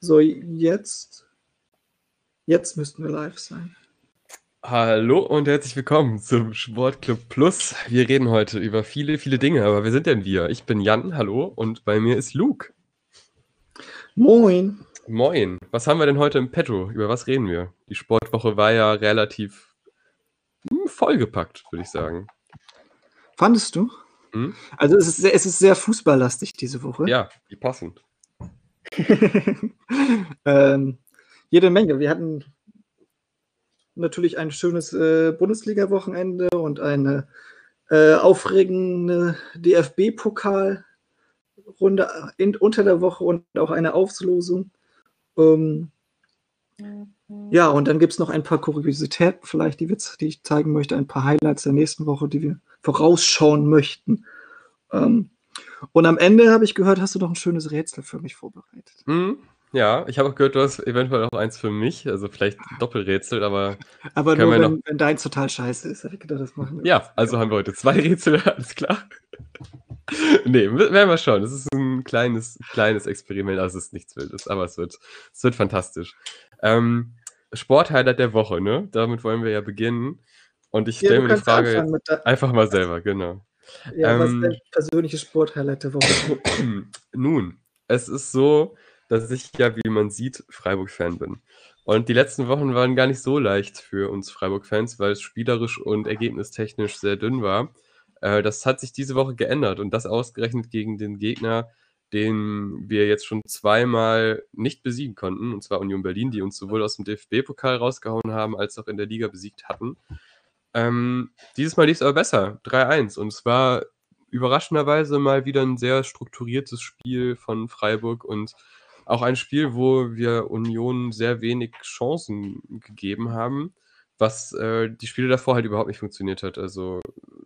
So, jetzt. Jetzt müssten wir live sein. Hallo und herzlich willkommen zum Sportclub Plus. Wir reden heute über viele, viele Dinge, aber wer sind denn wir? Ich bin Jan, hallo, und bei mir ist Luke. Moin. Moin. Was haben wir denn heute im Petto? Über was reden wir? Die Sportwoche war ja relativ hm, vollgepackt, würde ich sagen. Fandest du? Hm? Also es ist, sehr, es ist sehr fußballlastig diese Woche. Ja, wie passend. ähm, jede Menge. Wir hatten natürlich ein schönes äh, Bundesliga-Wochenende und eine äh, aufregende DFB-Pokal-Runde unter der Woche und auch eine Auslosung. Ähm, ja, und dann gibt es noch ein paar Kuriositäten, vielleicht, die, wir, die ich zeigen möchte, ein paar Highlights der nächsten Woche, die wir vorausschauen möchten. Ähm, und am Ende habe ich gehört, hast du noch ein schönes Rätsel für mich vorbereitet. Hm, ja, ich habe auch gehört, du hast eventuell auch eins für mich, also vielleicht Doppelrätsel, aber. Aber nur, wenn, noch- wenn deins total scheiße ist, habe ich gedacht, das machen wir. Ja, also haben wir heute zwei Rätsel, alles klar. nee, werden wir schauen. Das ist ein kleines, kleines Experiment, also es ist nichts Wildes, aber es wird, es wird fantastisch. Ähm, Sporthighlight der Woche, ne? Damit wollen wir ja beginnen. Und ich Ja, stelle mir die Frage jetzt einfach mal selber, genau. Ja, was ähm, ist dein persönliches Sporthighlight der Woche? Nun, es ist so, dass ich ja, wie man sieht, Freiburg-Fan bin. Und die letzten Wochen waren gar nicht so leicht für uns Freiburg-Fans, weil es spielerisch und ergebnistechnisch sehr dünn war. Äh, das hat sich diese Woche geändert und das ausgerechnet gegen den Gegner, den wir jetzt schon zweimal nicht besiegen konnten, und zwar Union Berlin, die uns sowohl aus dem DFB-Pokal rausgehauen haben, als auch in der Liga besiegt hatten. Ähm, dieses Mal lief es aber besser, 3-1. Und es war überraschenderweise mal wieder ein sehr strukturiertes Spiel von Freiburg und auch ein Spiel, wo wir Union sehr wenig Chancen gegeben haben, was äh, die Spiele davor halt überhaupt nicht funktioniert hat. Also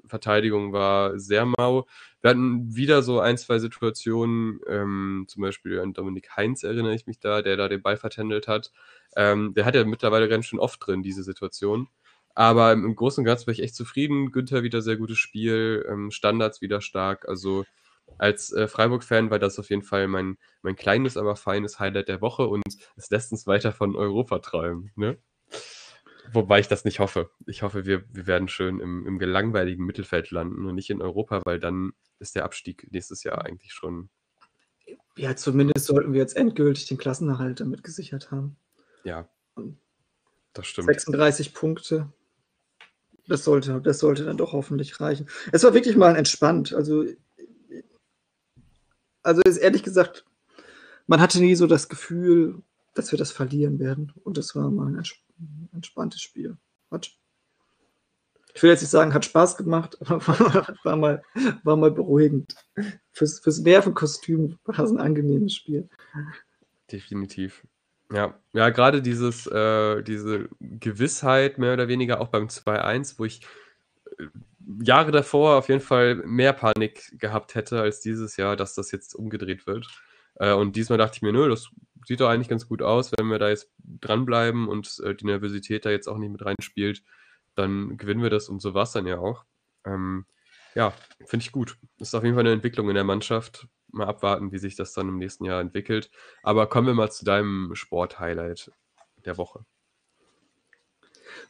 Verteidigung war sehr mau. Wir hatten wieder so ein, zwei Situationen, ähm, zum Beispiel an Dominik Heinz erinnere ich mich da, der da den Ball vertändelt hat. Ähm, der hat ja mittlerweile ganz schön oft drin, diese Situation. Aber im Großen und Ganzen war ich echt zufrieden. Günther wieder sehr gutes Spiel, ähm, Standards wieder stark. Also als äh, Freiburg-Fan war das auf jeden Fall mein, mein kleines, aber feines Highlight der Woche und es lässt uns weiter von Europa träumen. Ne? Wobei ich das nicht hoffe. Ich hoffe, wir, wir werden schön im, im gelangweiligen Mittelfeld landen und nicht in Europa, weil dann ist der Abstieg nächstes Jahr eigentlich schon. Ja, zumindest sollten wir jetzt endgültig den Klassenerhalt damit gesichert haben. Ja, das stimmt. 36 Punkte. Das sollte, das sollte dann doch hoffentlich reichen. Es war wirklich mal entspannt. Also, also ist ehrlich gesagt, man hatte nie so das Gefühl, dass wir das verlieren werden. Und das war mal ein ents- entspanntes Spiel. Hat, ich will jetzt nicht sagen, hat Spaß gemacht, aber war, war, mal, war mal beruhigend. Fürs, fürs Nervenkostüm war es ein angenehmes Spiel. Definitiv. Ja, ja, gerade dieses, äh, diese Gewissheit, mehr oder weniger auch beim 2-1, wo ich äh, Jahre davor auf jeden Fall mehr Panik gehabt hätte als dieses Jahr, dass das jetzt umgedreht wird. Äh, und diesmal dachte ich mir, nö, das sieht doch eigentlich ganz gut aus, wenn wir da jetzt dranbleiben und äh, die Nervosität da jetzt auch nicht mit reinspielt, dann gewinnen wir das und so war es dann ja auch. Ähm, ja, finde ich gut. Ist auf jeden Fall eine Entwicklung in der Mannschaft. Mal abwarten, wie sich das dann im nächsten Jahr entwickelt. Aber kommen wir mal zu deinem Sport-Highlight der Woche.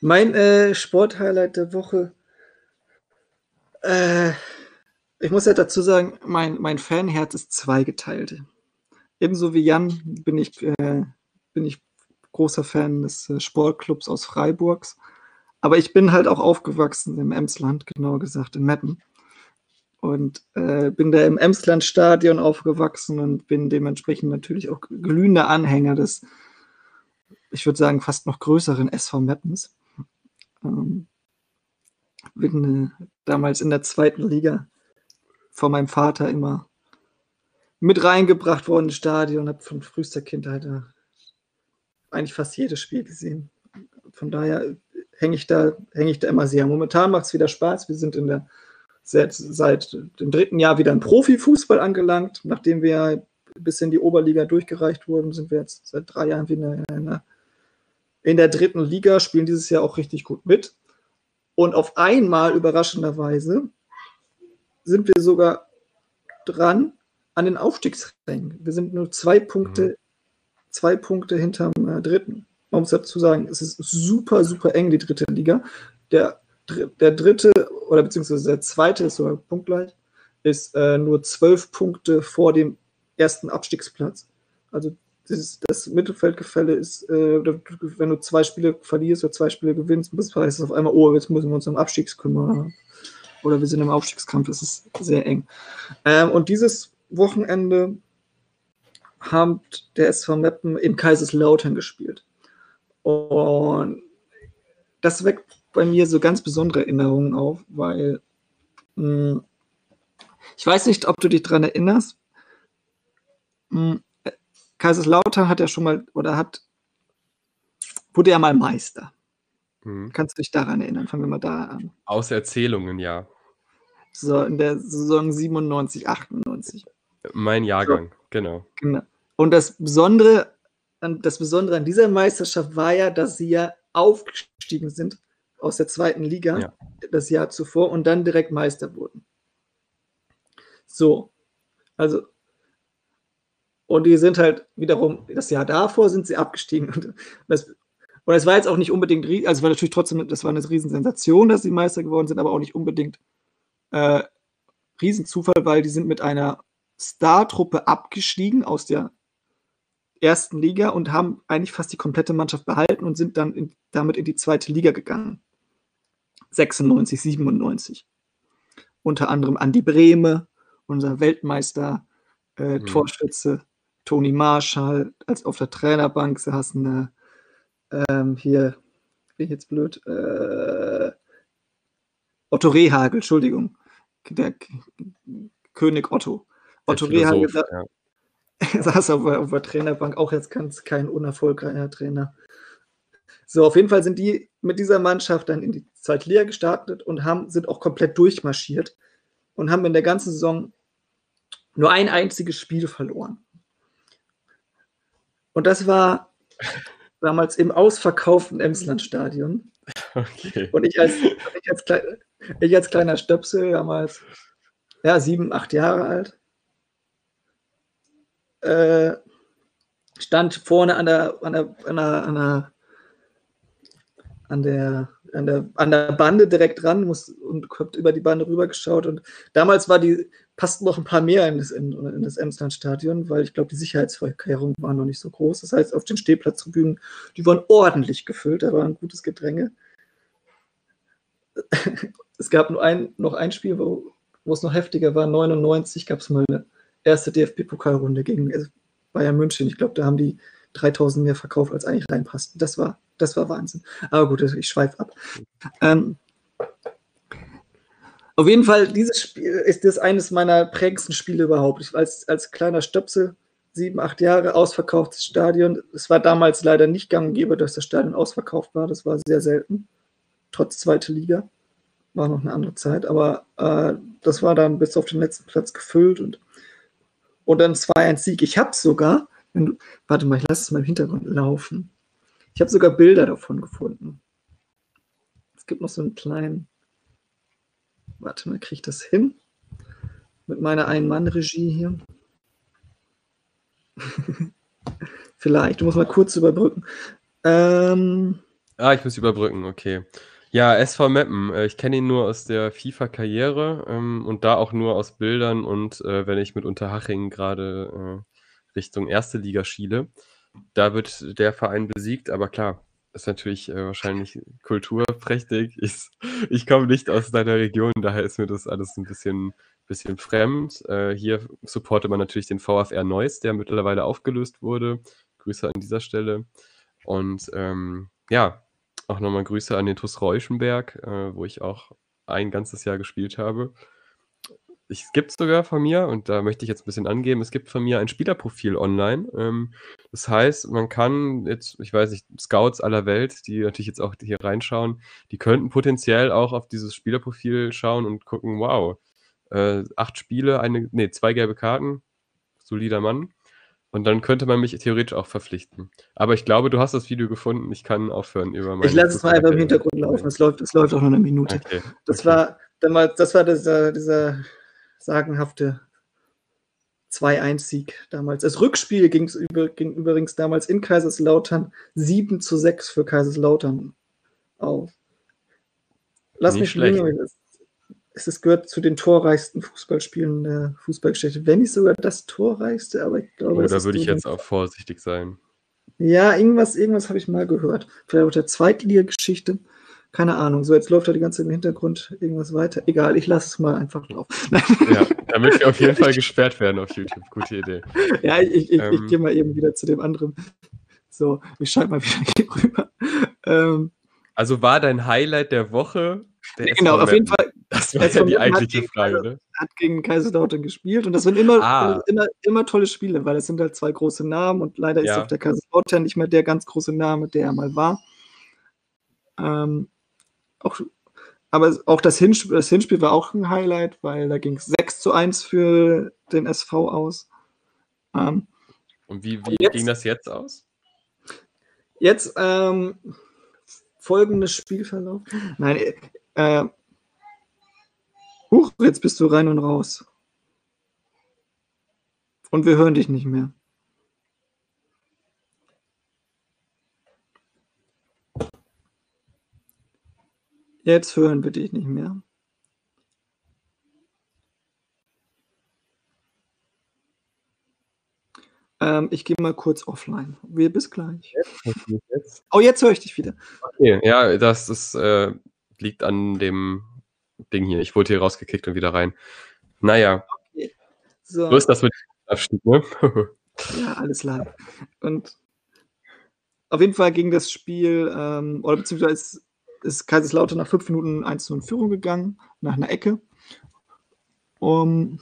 Mein äh, Sporthighlight der Woche. Äh, ich muss ja dazu sagen, mein, mein Fanherz ist zweigeteilt. Ebenso wie Jan bin ich, äh, bin ich großer Fan des äh, Sportclubs aus Freiburgs. Aber ich bin halt auch aufgewachsen im Emsland, genauer gesagt in Metten. Und äh, bin da im Emsland-Stadion aufgewachsen und bin dementsprechend natürlich auch glühender Anhänger des, ich würde sagen, fast noch größeren SV Mettens. Ähm, bin äh, damals in der zweiten Liga von meinem Vater immer mit reingebracht worden ins Stadion, habe von frühester Kindheit eigentlich fast jedes Spiel gesehen. Von daher hänge ich da, hänge ich da immer sehr. Momentan macht es wieder Spaß. Wir sind in der seit, seit dem dritten Jahr wieder im Profifußball angelangt. Nachdem wir bis in die Oberliga durchgereicht wurden, sind wir jetzt seit drei Jahren wieder in der, in der dritten Liga, spielen dieses Jahr auch richtig gut mit. Und auf einmal, überraschenderweise, sind wir sogar dran an den Aufstiegsrängen. Wir sind nur zwei Punkte zwei Punkte hinterm äh, dritten. Man muss dazu sagen, es ist super, super eng, die dritte Liga. Der, der dritte oder beziehungsweise der zweite ist sogar punktgleich, ist äh, nur zwölf Punkte vor dem ersten Abstiegsplatz. Also das, das Mittelfeldgefälle ist, äh, wenn du zwei Spiele verlierst oder zwei Spiele gewinnst, heißt es auf einmal, oh, jetzt müssen wir uns um Abstiegs kümmern. Oder wir sind im Aufstiegskampf, das ist sehr eng. Ähm, und dieses Wochenende haben der SV Meppen in Kaiserslautern gespielt. Und das weckt bei mir so ganz besondere Erinnerungen auf, weil mh, hm, ich weiß nicht, ob du dich daran erinnerst. Mh, hm, Kaiserslautern hat ja schon mal oder hat wurde ja mal Meister. Mhm. Kannst du dich daran erinnern? Fangen wir mal da an. Aus Erzählungen, ja. So in der Saison 97, 98. Mein Jahrgang, so. genau. genau. Und das Besondere, das Besondere an dieser Meisterschaft war ja, dass sie ja aufgestiegen sind aus der zweiten Liga ja. das Jahr zuvor und dann direkt Meister wurden. So, also und die sind halt wiederum, das Jahr davor sind sie abgestiegen. Und das, und es war jetzt auch nicht unbedingt, also es war natürlich trotzdem, das war eine Riesensensation, dass sie Meister geworden sind, aber auch nicht unbedingt äh, Riesenzufall, weil die sind mit einer Star-Truppe abgestiegen aus der ersten Liga und haben eigentlich fast die komplette Mannschaft behalten und sind dann in, damit in die zweite Liga gegangen. 96, 97. Unter anderem Andi Brehme, unser Weltmeister, äh, mhm. Torschütze, Toni Marschall als auf der Trainerbank saßen äh, ähm, hier, bin ich jetzt blöd, äh, Otto Rehagel, Entschuldigung, der K König Otto. Otto Rehagel ja. saß auf, auf, der Trainerbank, auch jetzt ganz kein unerfolgreicher Trainer. So, auf jeden Fall sind die mit dieser Mannschaft dann in die Zweitliga gestartet und haben, sind auch komplett durchmarschiert und haben in der ganzen Saison nur ein einziges Spiel verloren. Und das war damals im ausverkauften Emslandstadion. Okay. Und ich als, ich als, klein, ich als kleiner Stöpsel, damals ja, sieben, acht Jahre alt, äh, stand vorne an der, an der, an der, an der, an der, an der, an der Bande direkt dran muss, und hat über die Bande rübergeschaut. Und damals war die, passten noch ein paar mehr in das, in, in das Emsland-Stadion, weil ich glaube, die Sicherheitsvorkehrungen waren noch nicht so groß. Das heißt, auf den Stehplatztribünen, die waren ordentlich gefüllt, da war ein gutes Gedränge. es gab nur ein, noch ein Spiel, wo, wo es noch heftiger war, 99 gab es mal eine erste DFB-Pokalrunde gegen also Bayern München. Ich glaube, da haben die 3000 mehr verkauft, als eigentlich reinpassten. Das war, das war Wahnsinn. Aber gut, ich schweife ab. Ähm, auf jeden Fall, dieses Spiel ist das eines meiner prägendsten Spiele überhaupt. Ich als, als kleiner Stöpsel, sieben, acht Jahre, ausverkauftes Stadion. Es war damals leider nicht gang und gäbe, dass das Stadion ausverkauft war. Das war sehr selten. Trotz zweite Liga. War noch eine andere Zeit. Aber äh, das war dann bis auf den letzten Platz gefüllt und, und dann 2-1 Sieg. Ich habe sogar, warte mal, ich lasse es mal im Hintergrund laufen. Ich habe sogar Bilder davon gefunden. Es gibt noch so einen kleinen Warte mal, kriege ich das hin? Mit meiner Ein-Mann-Regie hier. Vielleicht, du musst mal kurz überbrücken. Ähm, ah, ich muss überbrücken, okay. Ja, SV Meppen. Äh, ich kenne ihn nur aus der FIFA-Karriere ähm, und da auch nur aus Bildern und äh, wenn ich mit Unterhaching gerade äh, Richtung erste Liga schiele. Da wird der Verein besiegt, aber klar, ist natürlich äh, wahrscheinlich kulturprächtig. Ich, ich komme nicht aus deiner Region, daher ist mir das alles ein bisschen, bisschen fremd. Äh, hier supportet man natürlich den VfR Neuss, der mittlerweile aufgelöst wurde. Grüße an dieser Stelle. Und ähm, ja, auch nochmal Grüße an den TuS Reuschenberg, äh, wo ich auch ein ganzes Jahr gespielt habe es gibt sogar von mir, und da möchte ich jetzt ein bisschen angeben, es gibt von mir ein Spielerprofil online. Ähm, das heißt, man kann jetzt, ich weiß nicht, Scouts aller Welt, die natürlich jetzt auch hier reinschauen, die könnten potenziell auch auf dieses Spielerprofil schauen und gucken, wow, äh, acht Spiele, eine, nee, zwei gelbe Karten, solider Mann. Und dann könnte man mich theoretisch auch verpflichten. Aber ich glaube, du hast das Video gefunden. Ich kann aufhören über meine. Ich lasse es mal einfach im Hintergrund laufen. Es läuft, es läuft auch noch eine Minute. Okay, das okay. war damals, das war dieser, dieser sagenhafte 2-1-Sieg damals. Das Rückspiel ging, über, ging übrigens damals in Kaiserslautern 7 zu 6 für Kaiserslautern auf. Lass Nicht mich schlecht. es, es gehört zu den torreichsten Fußballspielen der Fußballgeschichte. Wenn nicht sogar das torreichste, aber ich glaube, Oh, da würde ich jetzt auch vorsichtig sein. Ja, irgendwas, irgendwas habe ich mal gehört. Vielleicht auch der Zweitliga-Geschichte. Keine Ahnung. So, jetzt läuft da die ganze Zeit im Hintergrund irgendwas weiter. Egal, ich lasse es mal einfach laufen. Nein. Ja, da möchte ich auf jeden Fall gesperrt werden auf YouTube. Gute Idee. Ja, ich, ich, Ähm. ich gehe mal eben wieder zu dem anderen. So, ich schalte mal wieder hier rüber. Ähm, Also war dein Highlight der Woche der ja, genau, auf jeden? Fall Das war ja die eigentliche gegen Frage, ne? hat gegen Kaiserslautern gespielt und das sind immer, Ah. immer, immer tolle Spiele, weil es sind halt zwei große Namen und leider Ja. ist auch der Kaiserslautern nicht mehr der ganz große Name, der er mal war. Ähm, auch, aber auch das Hinspiel, das Hinspiel war auch ein Highlight, weil da ging es 6 zu 1 für den SV aus. Ähm, Und wie, wie jetzt- ging das jetzt aus? Jetzt ähm, folgendes Spielverlauf. Nein, äh, huch, jetzt bist du rein und raus. Und wir hören dich nicht mehr. Jetzt hören wir dich nicht mehr. Ähm, ich gehe mal kurz offline. Wir bis gleich. Jetzt? Oh, jetzt höre ich dich wieder. Okay, ja, das ist, äh, liegt an dem Ding hier. Ich wurde hier rausgekickt und wieder rein. Naja, So, so ist das mit dem Abstieg, ne? ja, alles live. Und auf jeden Fall ging das Spiel, ähm, oder beziehungsweise ist, Kaiserslautern nach fünf Minuten 1 in Führung gegangen, nach einer Ecke. Um,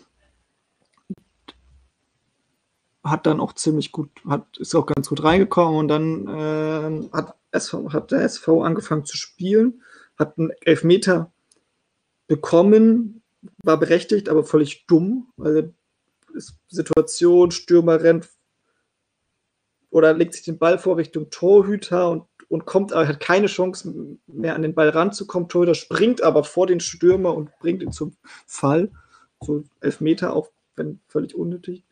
hat dann auch ziemlich gut, hat, ist auch ganz gut reingekommen und dann ähm, hat, SV, hat der SV angefangen zu spielen, hat einen Elfmeter bekommen, war berechtigt, aber völlig dumm, weil Situation, Stürmer rennt oder legt sich den Ball vor Richtung Torhüter und, und kommt, aber hat keine Chance mehr an den Ball ranzukommen. Torhüter springt aber vor den Stürmer und bringt ihn zum Fall. So elf Meter, auch wenn völlig unnötig.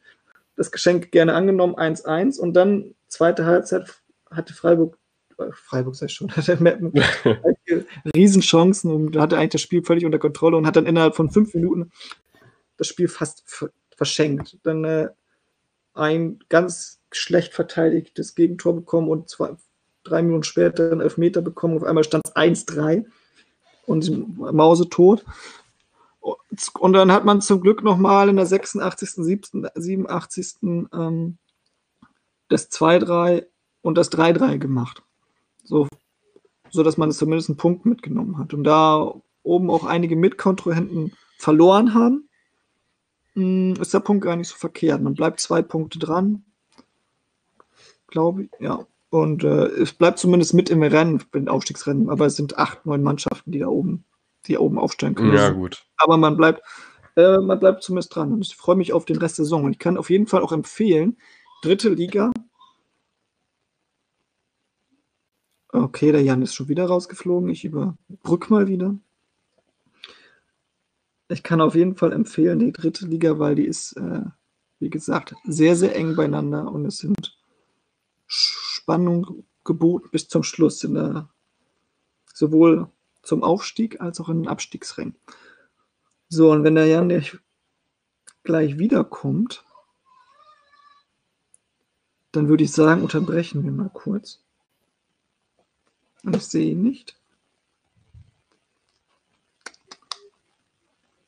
Das Geschenk gerne angenommen, 1-1 und dann zweite Halbzeit hatte Freiburg, äh, Freiburg sei schon, hatte Meppen Riesenchancen und hatte eigentlich das Spiel völlig unter Kontrolle und hat dann innerhalb von fünf Minuten das Spiel fast ver- verschenkt. Dann äh, ein ganz schlecht verteidigtes Gegentor bekommen und zwei, drei Minuten später einen Elfmeter bekommen. Auf einmal stand es 1-3 und Mause tot. Und dann hat man zum Glück nochmal in der 86., 87. Ähm, das 2-3 und das 3-3 gemacht. So, so dass man es zumindest einen Punkt mitgenommen hat. Und da oben auch einige Mitkontrahenten verloren haben, mh, ist der Punkt gar nicht so verkehrt. Man bleibt zwei Punkte dran, glaube ich, ja. Und äh, es bleibt zumindest mit im Rennen, im Aufstiegsrennen, aber es sind acht, neun Mannschaften, die da oben, die da oben aufsteigen können. ja, gut. Aber man bleibt, äh, man bleibt zumindest dran. Und ich freue mich auf den Rest der Saison. Und ich kann auf jeden Fall auch empfehlen, dritte Liga. Okay, der Jan ist schon wieder rausgeflogen. Ich überbrück mal wieder. Ich kann auf jeden Fall empfehlen, die dritte Liga, weil die ist, äh, wie gesagt, sehr, sehr eng beieinander und es sind Spannung geboten bis zum Schluss in der, sowohl zum Aufstieg als auch in den Abstiegsrängen. So, und wenn der Jan nicht gleich wiederkommt, dann würde ich sagen, unterbrechen wir mal kurz. Und ich sehe ihn nicht.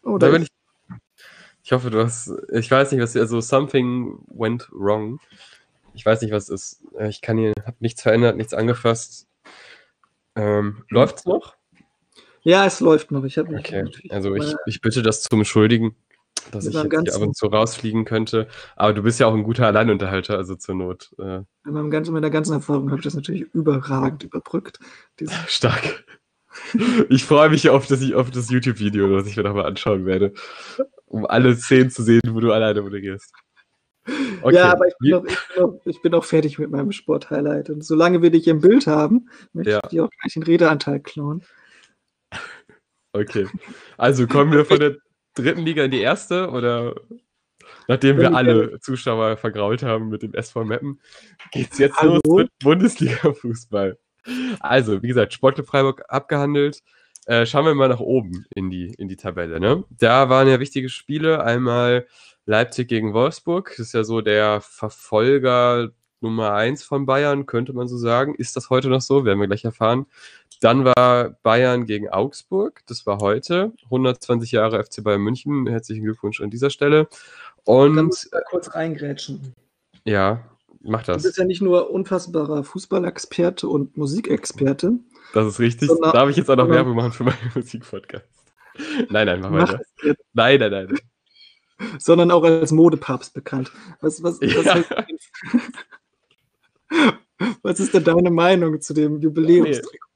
Oh, Da bin ich. Ich hoffe, du hast. Ich weiß nicht, was. Also, something went wrong. Ich weiß nicht, was es ist. Äh, Ich kann hier. Hab nichts verändert, nichts angefasst. Ähm, läuft's noch? ja, es läuft noch. Ich habe Okay. Also, ich, ich bitte das zu entschuldigen, dass ich jetzt hier ab und zu rausfliegen könnte. Aber du bist ja auch ein guter Alleinunterhalter, also zur Not. Äh, mit, meinem ganzen, mit der ganzen Erfahrung habe ich das natürlich überragend überbrückt. Stark. Ich freue mich auf das, auf das YouTube-Video, das ich mir nochmal anschauen werde. Um alle Szenen zu sehen, wo du alleine moderierst. Okay. Ja, aber ich bin, auch, ich, bin auch, ich bin auch fertig mit meinem Sport-Highlight. Und solange wir dich im Bild haben, möchte Ja. ich dir auch gleich den Redeanteil klauen. Okay. Also kommen wir von der dritten Liga in die erste oder? Nachdem wir alle Zuschauer vergrault haben mit dem SV Meppen, geht es jetzt Hallo? los mit Bundesliga-Fußball. Also, wie gesagt, Sportclub Freiburg abgehandelt. Äh, schauen wir mal nach oben in die, in die Tabelle. Ne? Da waren ja wichtige Spiele. Einmal Leipzig gegen Wolfsburg. Das ist ja so der Verfolger Nummer 1 von Bayern, könnte man so sagen. Ist das heute noch so? Werden wir gleich erfahren. Dann war Bayern gegen Augsburg. Das war heute. 120 Jahre FC Bayern München. Herzlichen Glückwunsch an dieser Stelle. Und. Kurz reingrätschen. Ja, mach das. Du bist ja nicht nur unfassbarer Fußballexperte und Musikexperte. Das ist richtig. Sondern, Darf ich jetzt auch noch Werbung machen für meinen Musikpodcast? Nein, nein, mach weiter. Nein, nein, nein. Sondern auch als Modepapst bekannt. Was, was, was, ja. was ist denn deine Meinung zu dem Jubiläumstrikot?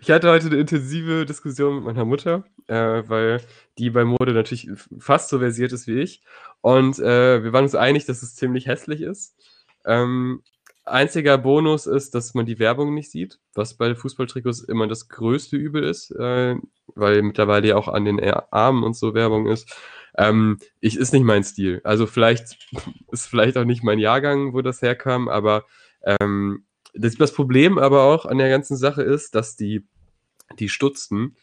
Ich hatte heute eine intensive Diskussion mit meiner Mutter, äh, weil die bei Mode natürlich fast so versiert ist wie ich. Und äh, wir waren uns einig, dass es ziemlich hässlich ist. Ähm, einziger Bonus ist, dass man die Werbung nicht sieht, was bei Fußballtrikots immer das größte Übel ist, äh, weil mittlerweile ja auch an den Armen und so Werbung ist. Ähm, ich ist nicht mein Stil. Also vielleicht ist vielleicht auch nicht mein Jahrgang, wo das herkam, aber ähm, das, das Problem aber auch an der ganzen Sache ist, dass die, die Stutzen,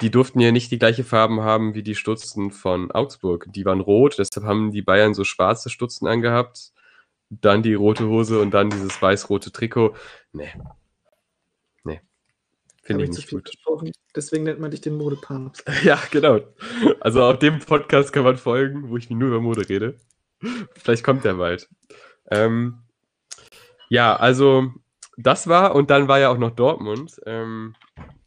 die durften ja nicht die gleiche Farben haben wie die Stutzen von Augsburg. Die waren rot, deshalb haben die Bayern so schwarze Stutzen angehabt, dann die rote Hose und dann dieses weiß-rote Trikot. Nee. Finde ich nicht gut. Gesprochen. Deswegen nennt man dich den Modepapst. Ja, genau. Also auf dem Podcast kann man folgen, wo ich nur über Mode rede. Vielleicht kommt der bald. Ähm, ja, also das war, und dann war ja auch noch Dortmund. Ähm,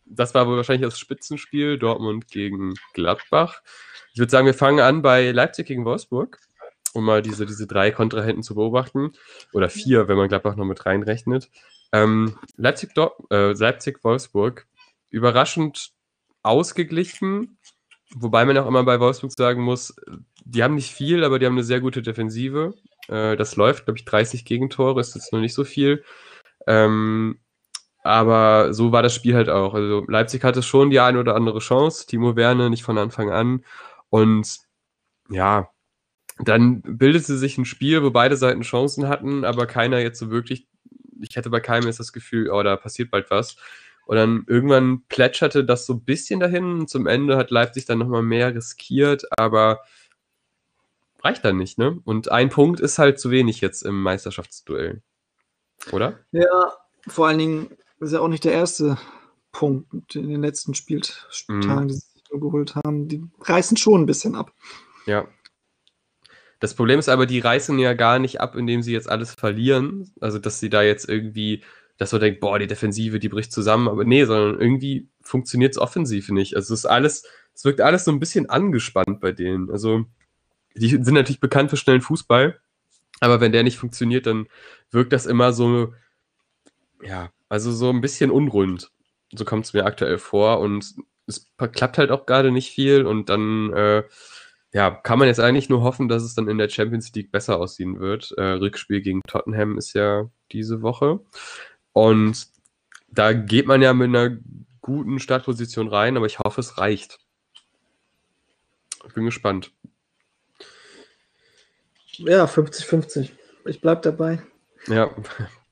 das war wohl wahrscheinlich das Spitzenspiel, Dortmund gegen Gladbach. Ich würde sagen, wir fangen an bei Leipzig gegen Wolfsburg, um mal diese, diese drei Kontrahenten zu beobachten. Oder vier, wenn man Gladbach noch mit reinrechnet. Ähm, Leipzig, äh, Leipzig, Wolfsburg, überraschend ausgeglichen, wobei man auch immer bei Wolfsburg sagen muss, die haben nicht viel, aber die haben eine sehr gute Defensive. Äh, das läuft, glaube ich, 30 Gegentore, ist jetzt noch nicht so viel. Ähm, aber so war das Spiel halt auch. Also Leipzig hatte schon die eine oder andere Chance, Timo Werner nicht von Anfang an. Und ja, dann bildete sich ein Spiel, wo beide Seiten Chancen hatten, aber keiner jetzt so wirklich, ich hätte bei keinem jetzt das Gefühl, oh, da passiert bald was. Und dann irgendwann plätscherte das so ein bisschen dahin und zum Ende hat Leipzig dann nochmal mehr riskiert, aber reicht dann nicht, ne? Und ein Punkt ist halt zu wenig jetzt im Meisterschaftsduell. Oder? Ja, vor allen Dingen ist ja auch nicht der erste Punkt in den letzten Spieltagen, mhm. die sie geholt haben. Die reißen schon ein bisschen ab. Ja. Das Problem ist aber, die reißen ja gar nicht ab, indem sie jetzt alles verlieren. Also, dass sie da jetzt irgendwie, dass man denkt, boah, die Defensive, die bricht zusammen. Aber nee, sondern irgendwie funktioniert es offensiv nicht. Also, es ist alles, es wirkt alles so ein bisschen angespannt bei denen. Also, die sind natürlich bekannt für schnellen Fußball. Aber wenn der nicht funktioniert, dann wirkt das immer so, ja, also so ein bisschen unrund. So kommt es mir aktuell vor und es klappt halt auch gerade nicht viel und dann, äh, ja, kann man jetzt eigentlich nur hoffen, dass es dann in der Champions League besser aussehen wird. Äh, Rückspiel gegen Tottenham ist ja diese Woche und da geht man ja mit einer guten Startposition rein, aber ich hoffe, es reicht. Ich bin gespannt. Ja, 50-50. Ich bleib dabei. Ja.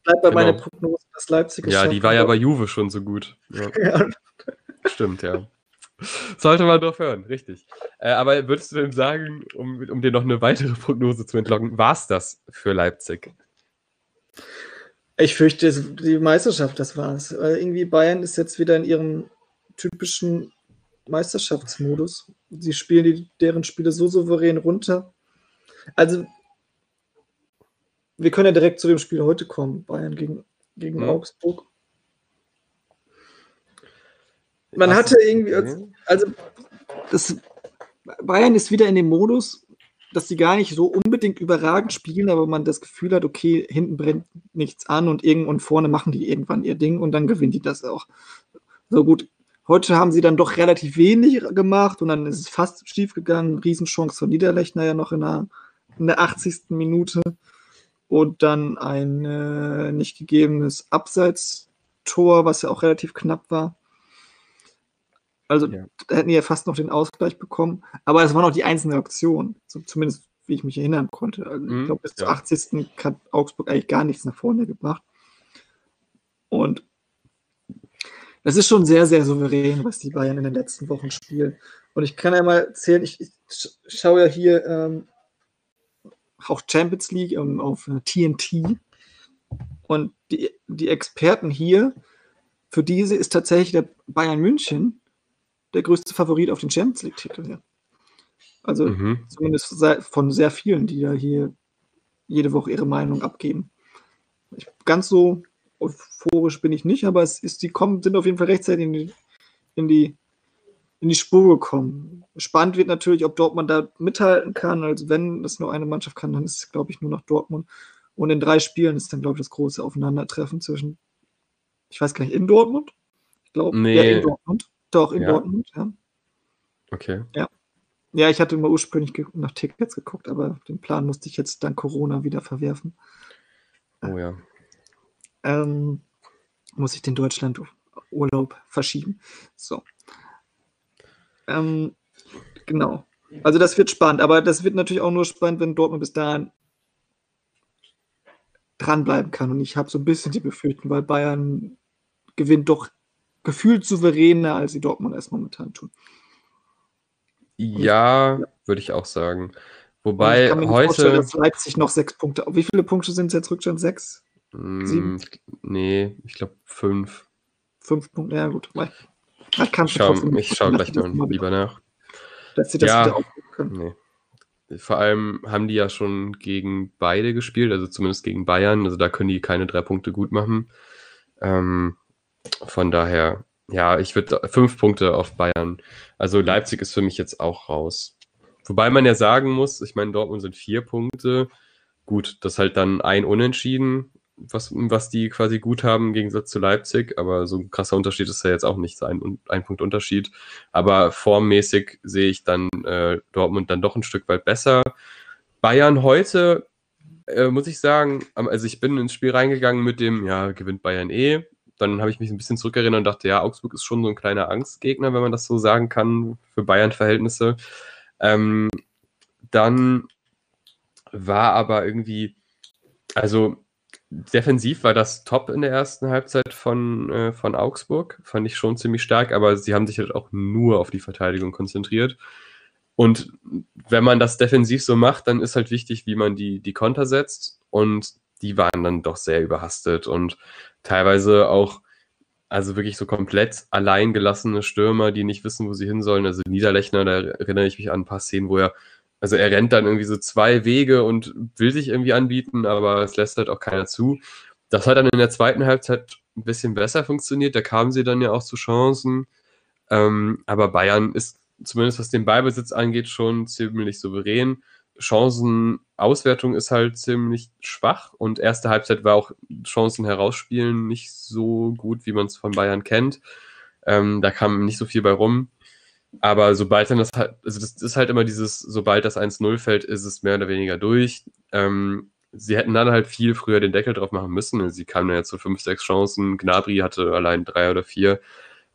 Bleib bei genau. meiner Prognose, dass Leipzig Ja, die war ja bei Juve schon so gut. Ja. ja. Stimmt, ja. Sollte man doch hören, richtig. Äh, aber würdest du denn sagen, um, um dir noch eine weitere Prognose zu entlocken, war es das für Leipzig? Ich fürchte, die Meisterschaft, das war es. Weil irgendwie Bayern ist jetzt wieder in ihrem typischen Meisterschaftsmodus. Sie spielen die, deren Spiele so souverän runter. Also, wir können ja direkt zu dem Spiel heute kommen, Bayern gegen, gegen mhm. Augsburg. Man hatte irgendwie, also das, Bayern ist wieder in dem Modus, dass sie gar nicht so unbedingt überragend spielen, aber man das Gefühl hat, okay, hinten brennt nichts an und irgendwann vorne machen die irgendwann ihr Ding und dann gewinnen die das auch. So gut, heute haben sie dann doch relativ wenig gemacht und dann ist es fast schief gegangen. Riesenchance von Niederlechner ja noch in der in der 80. Minute und dann ein äh, nicht gegebenes Abseitstor, was ja auch relativ knapp war. Also ja. hätten die ja fast noch den Ausgleich bekommen. Aber es war noch die einzelne Aktion, so, zumindest wie ich mich erinnern konnte. Also ich Mhm, glaube, bis zur ja. 80. hat Augsburg eigentlich gar nichts nach vorne gebracht. Und das ist schon sehr, sehr souverän, was die Bayern in den letzten Wochen spielen. Und ich kann ja mal erzählen, ich, ich sch- schaue ja hier ähm, auch Champions League ähm, auf äh, TNT. Und die, die Experten hier, für diese ist tatsächlich der Bayern München der größte Favorit auf den Champions League-Titel. Ja. Also Mhm. zumindest von sehr vielen, die ja hier jede Woche ihre Meinung abgeben. Ich, ganz so euphorisch bin ich nicht, aber es ist, die kommen, sind auf jeden Fall rechtzeitig in die, in die, in die Spur gekommen. Spannend wird natürlich, ob Dortmund da mithalten kann. Also wenn das nur eine Mannschaft kann, dann ist es, glaube ich, nur noch Dortmund. Und in drei Spielen ist dann, glaube ich, das große Aufeinandertreffen zwischen, ich weiß gar nicht, in Dortmund? Ich glaube, Nee. ja, in Dortmund. Doch, in Ja. Dortmund, ja. Okay. Ja, ich hatte immer ursprünglich nach Tickets geguckt, aber den Plan musste ich jetzt dank Corona wieder verwerfen. Oh ja. Ähm, muss ich den Deutschland-Urlaub verschieben. So. Ähm, genau. Also das wird spannend, aber das wird natürlich auch nur spannend, wenn Dortmund bis dahin dranbleiben kann. Und ich habe so ein bisschen die Befürchtung, weil Bayern gewinnt doch gefühlt souveräner, als sie Dortmund erst momentan tun. Ja, würde ich auch sagen. Und Wobei ich kann mir heute. dass Leipzig noch sechs Punkte. Wie viele Punkte sind es jetzt Rückstand? Sechs? sieben? Mh, ich, nee, ich glaube fünf. Fünf Punkte? Ja, gut. Weil- kannst du schau, ich nicht schau gucken, gleich noch lieber nach. Dass sie das Ja. wieder aufnehmen können. Nee. Vor allem haben die ja schon gegen beide gespielt, also zumindest gegen Bayern. Also da können die keine drei Punkte gut machen. Ähm, von daher, ja, ich würde fünf Punkte auf Bayern. Also Leipzig ist für mich jetzt auch raus. Wobei man ja sagen muss, ich meine, Dortmund sind vier Punkte. Gut, das ist halt dann ein Unentschieden, was, was die quasi gut haben im Gegensatz zu Leipzig. Aber so ein krasser Unterschied ist ja jetzt auch nicht so ein, ein Punkt Unterschied. Aber formmäßig sehe ich dann äh, Dortmund dann doch ein Stück weit besser. Bayern heute, äh, muss ich sagen, also ich bin ins Spiel reingegangen mit dem, ja, gewinnt Bayern eh. Dann habe ich mich ein bisschen zurückerinnert und dachte, ja, Augsburg ist schon so ein kleiner Angstgegner, wenn man das so sagen kann, für Bayern-Verhältnisse. Ähm, dann war aber irgendwie, also defensiv war das top in der ersten Halbzeit von, äh, von Augsburg, fand ich schon ziemlich stark, aber sie haben sich halt auch nur auf die Verteidigung konzentriert. Und wenn man das defensiv so macht, dann ist halt wichtig, wie man die, die Konter setzt. Und die waren dann doch sehr überhastet und teilweise auch, also wirklich so komplett alleingelassene Stürmer, die nicht wissen, wo sie hin sollen. Also Niederlechner, da erinnere ich mich an ein paar Szenen, wo er, also er rennt dann irgendwie so zwei Wege und will sich irgendwie anbieten, aber es lässt halt auch keiner zu. Das hat dann in der zweiten Halbzeit ein bisschen besser funktioniert. Da kamen sie dann ja auch zu Chancen. Ähm, aber Bayern ist zumindest was den Ballbesitz angeht schon ziemlich souverän. Chancenauswertung ist halt ziemlich schwach und erste Halbzeit war auch Chancen herausspielen nicht so gut, wie man es von Bayern kennt. Ähm, da kam nicht so viel bei rum. Aber sobald dann das halt, also das ist halt immer dieses, sobald das 1-0 fällt, ist es mehr oder weniger durch. Ähm, sie hätten dann halt viel früher den Deckel drauf machen müssen. Sie kamen ja zu fünf, sechs Chancen. Gnabry hatte allein drei oder vier.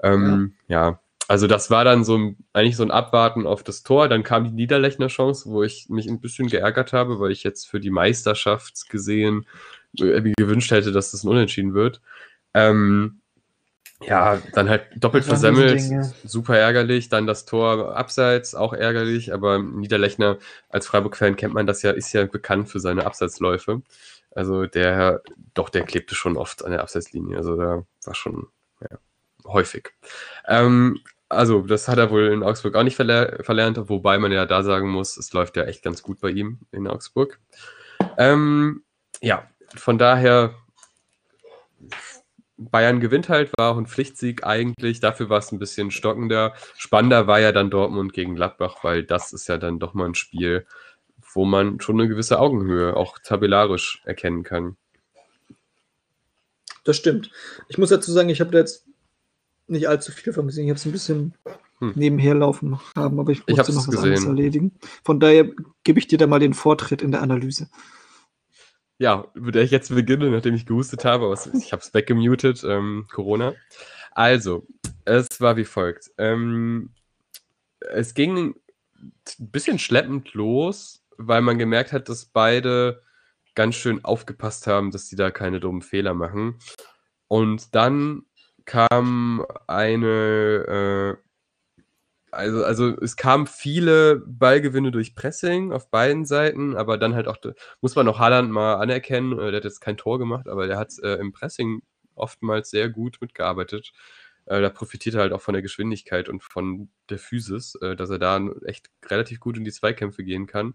Ähm, ja. ja. Also das war dann so ein, eigentlich so ein Abwarten auf das Tor. Dann kam die Niederlechner Chance, wo ich mich ein bisschen geärgert habe, weil ich jetzt für die Meisterschaft gesehen äh, gewünscht hätte, dass das ein Unentschieden wird. Ähm, ja, dann halt doppelt versemmelt, super ärgerlich. Dann das Tor abseits, auch ärgerlich. Aber Niederlechner als Freiburg-Fan kennt man das ja, ist ja bekannt für seine Abseitsläufe. Also der, doch, der klebte schon oft an der Abseitslinie. Also da war schon ja, häufig. Ähm, also das hat er wohl in Augsburg auch nicht verler verlernt, wobei man ja da sagen muss, es läuft ja echt ganz gut bei ihm in Augsburg. Ähm, ja, von daher Bayern gewinnt halt, war auch ein Pflichtsieg eigentlich. Dafür war es ein bisschen stockender. Spannender war ja dann Dortmund gegen Gladbach, weil das ist ja dann doch mal ein Spiel, wo man schon eine gewisse Augenhöhe auch tabellarisch erkennen kann. Das stimmt. Ich muss dazu sagen, ich habe jetzt nicht allzu viel von gesehen. Ich habe es ein bisschen hm. nebenher laufen haben, aber ich musste ich noch was gesehen. anderes erledigen. Von daher gebe ich dir da mal den Vortritt in der Analyse ja, mit der ich jetzt beginne, nachdem ich gehustet habe, aber ich habe es weggemutet, ähm, Corona. Also, es war wie folgt. Ähm, es ging ein bisschen schleppend los weil man gemerkt hat, dass beide ganz schön aufgepasst haben, dass sie da keine dummen Fehler machen. Und dann kam eine, äh, also, also es kamen viele Ballgewinne durch Pressing auf beiden Seiten, aber dann halt auch, muss man auch Haaland mal anerkennen, äh, der hat jetzt kein Tor gemacht, aber der hat äh, im Pressing oftmals sehr gut mitgearbeitet. Äh, da profitiert er halt auch von der Geschwindigkeit und von der Physis, äh, dass er da echt relativ gut in die Zweikämpfe gehen kann.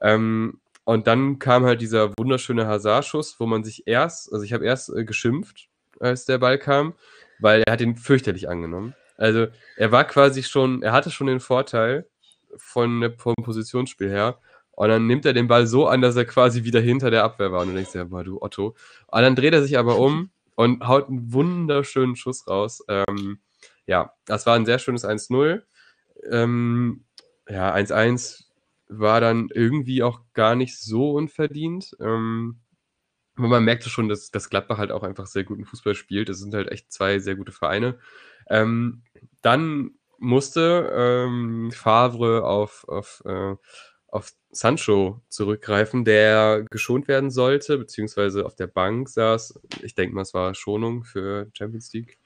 Ähm, und dann kam halt dieser wunderschöne Hazard-Schuss, wo man sich erst, also ich habe erst äh, geschimpft, als der Ball kam, weil er hat ihn fürchterlich angenommen. Also er war quasi schon, er hatte schon den Vorteil von vom Positionsspiel her. Und dann nimmt er den Ball so an, dass er quasi wieder hinter der Abwehr war. Und du denkst dir, boah, du Otto. Und dann dreht er sich aber um und haut einen wunderschönen Schuss raus. Ähm, ja, das war ein sehr schönes 1-0. Ähm, ja, 1-1 war dann irgendwie auch gar nicht so unverdient. Ähm, aber man merkte schon, dass, dass Gladbach halt auch einfach sehr guten Fußball spielt. Es sind halt echt zwei sehr gute Vereine. Ähm, dann musste ähm, Favre auf, auf, äh, auf Sancho zurückgreifen, der geschont werden sollte, beziehungsweise auf der Bank saß. Ich denke mal, es war Schonung für Champions League.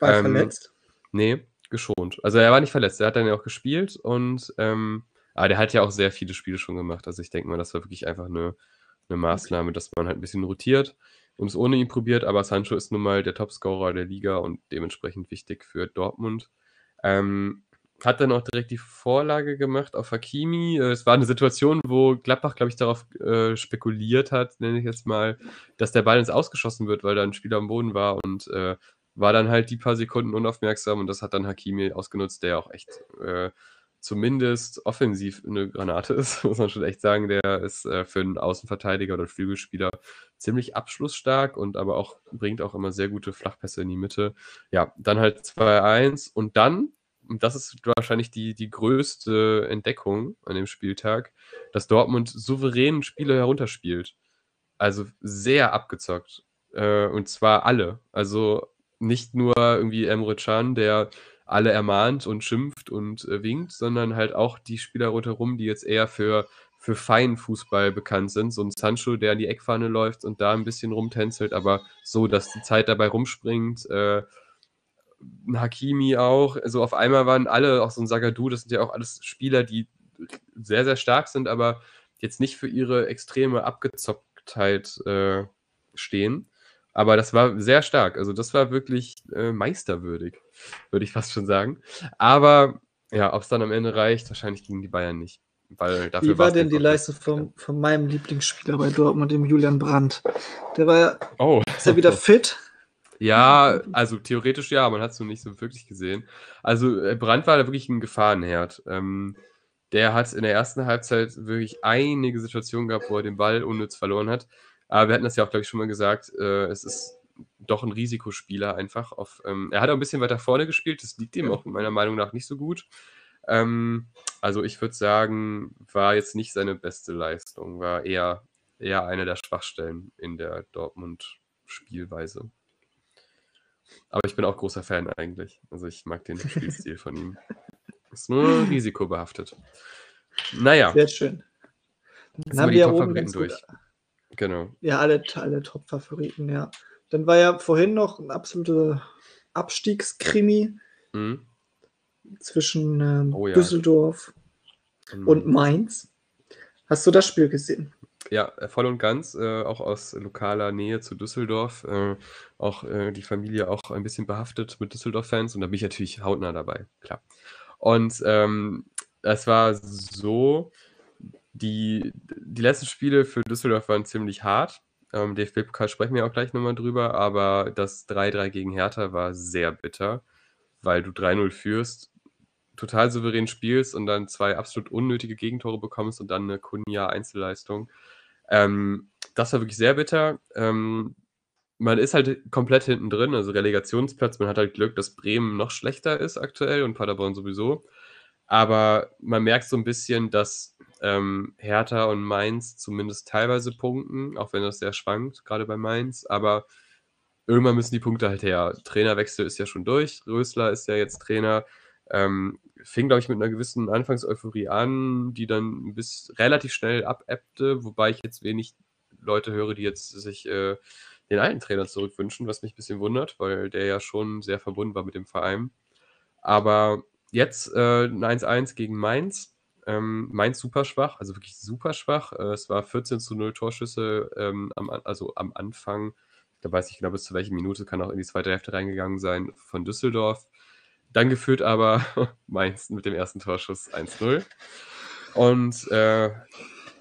War ähm, verletzt? Nee, geschont. Also er war nicht verletzt, er hat dann ja auch gespielt und ähm, aber der hat ja auch sehr viele Spiele schon gemacht. Also ich denke mal, das war wirklich einfach eine, eine Maßnahme, dass man halt ein bisschen rotiert und es ohne ihn probiert. Aber Sancho ist nun mal der Topscorer der Liga und dementsprechend wichtig für Dortmund. Ähm, hat dann auch direkt die Vorlage gemacht auf Hakimi. Äh, es war eine Situation, wo Gladbach, glaube ich, darauf äh, spekuliert hat, nenne ich jetzt mal, dass der Ball ins Ausgeschossen wird, weil da ein Spieler am Boden war und äh, war dann halt die paar Sekunden unaufmerksam und das hat dann Hakimi ausgenutzt, der auch echt äh, zumindest offensiv eine Granate ist, muss man schon echt sagen. Der ist äh, für einen Außenverteidiger oder Flügelspieler ziemlich abschlussstark und aber auch bringt auch immer sehr gute Flachpässe in die Mitte. Ja, dann halt 2-1 und dann, und das ist wahrscheinlich die, die größte Entdeckung an dem Spieltag, dass Dortmund souverän Spiele herunterspielt. Also sehr abgezockt. Äh, und zwar alle. Also nicht nur irgendwie Emre Can, der alle ermahnt und schimpft und äh, winkt, sondern halt auch die Spieler rundherum, die jetzt eher für, für feinen Fußball bekannt sind. So ein Sancho, der an die Eckfahne läuft und da ein bisschen rumtänzelt, aber so, dass die Zeit dabei rumspringt. Äh, ein Hakimi auch. Also auf einmal waren alle, auch so ein Sagadu, das sind ja auch alles Spieler, die sehr, sehr stark sind, aber jetzt nicht für ihre extreme Abgezocktheit äh, stehen. Aber das war sehr stark. Also das war wirklich äh, meisterwürdig, würde ich fast schon sagen. Aber ja, ob es dann am Ende reicht, wahrscheinlich gegen die Bayern nicht. Weil dafür Wie war denn die Leistung von, von meinem Lieblingsspieler bei Dortmund, dem Julian Brandt? Der war ja. Oh. Ist er wieder fit? Ja, also theoretisch ja, man hat es noch nicht so wirklich gesehen. Also äh, Brandt war da wirklich ein Gefahrenherd. Ähm, der hat in der ersten Halbzeit wirklich einige Situationen gehabt, wo er den Ball unnütz verloren hat. Aber wir hatten das ja auch, glaube ich, schon mal gesagt, äh, es ist doch ein Risikospieler einfach. Auf, ähm, er hat auch ein bisschen weiter vorne gespielt, das liegt ihm auch meiner Meinung nach nicht so gut. Ähm, also ich würde sagen, war jetzt nicht seine beste Leistung, war eher, eher eine der Schwachstellen in der Dortmund-Spielweise. Aber ich bin auch großer Fan eigentlich. Also ich mag den Spielstil von ihm. Ist nur risikobehaftet. Naja. Sehr schön. Dann haben wir ja oben ganz durch. Gut Genau. Ja, alle, alle Top-Favoriten, ja. Dann war ja vorhin noch ein absoluter Abstiegskrimi mhm. zwischen ähm, oh, ja. Düsseldorf mhm. und Mainz. Hast du das Spiel gesehen? Ja, äh, voll und ganz, äh, auch aus lokaler Nähe zu Düsseldorf. Äh, auch äh, die Familie auch ein bisschen behaftet mit Düsseldorf-Fans und da bin ich natürlich hautnah dabei, klar. Und ähm, es war so, die, die letzten Spiele für Düsseldorf waren ziemlich hart. Ähm, DFB-Pokal sprechen wir auch gleich nochmal drüber, aber das 3-3 gegen Hertha war sehr bitter, weil du 3-0 führst, total souverän spielst und dann zwei absolut unnötige Gegentore bekommst und dann eine Kunja-Einzelleistung. Ähm, das war wirklich sehr bitter. Ähm, man ist halt komplett hinten drin, also Relegationsplatz. Man hat halt Glück, dass Bremen noch schlechter ist aktuell und Paderborn sowieso. Aber man merkt so ein bisschen, dass ähm, Hertha und Mainz zumindest teilweise punkten, auch wenn das sehr schwankt, gerade bei Mainz. Aber irgendwann müssen die Punkte halt her. Trainerwechsel ist ja schon durch. Rösler ist ja jetzt Trainer. Ähm, fing, glaube ich, mit einer gewissen Anfangseuphorie an, die dann bis relativ schnell abebbte, wobei ich jetzt wenig Leute höre, die jetzt sich äh, den alten Trainer zurückwünschen, was mich ein bisschen wundert, weil der ja schon sehr verbunden war mit dem Verein. Aber jetzt äh, ein 1-1 gegen Mainz. Ähm, Mainz super schwach, also wirklich super schwach. Äh, es war 14 zu 0 Torschüsse, ähm, am, also am Anfang. Da weiß ich genau, bis zu welcher Minute kann auch in die zweite Hälfte reingegangen sein von Düsseldorf. Dann geführt aber Mainz mit dem ersten Torschuss 1-0. Und äh,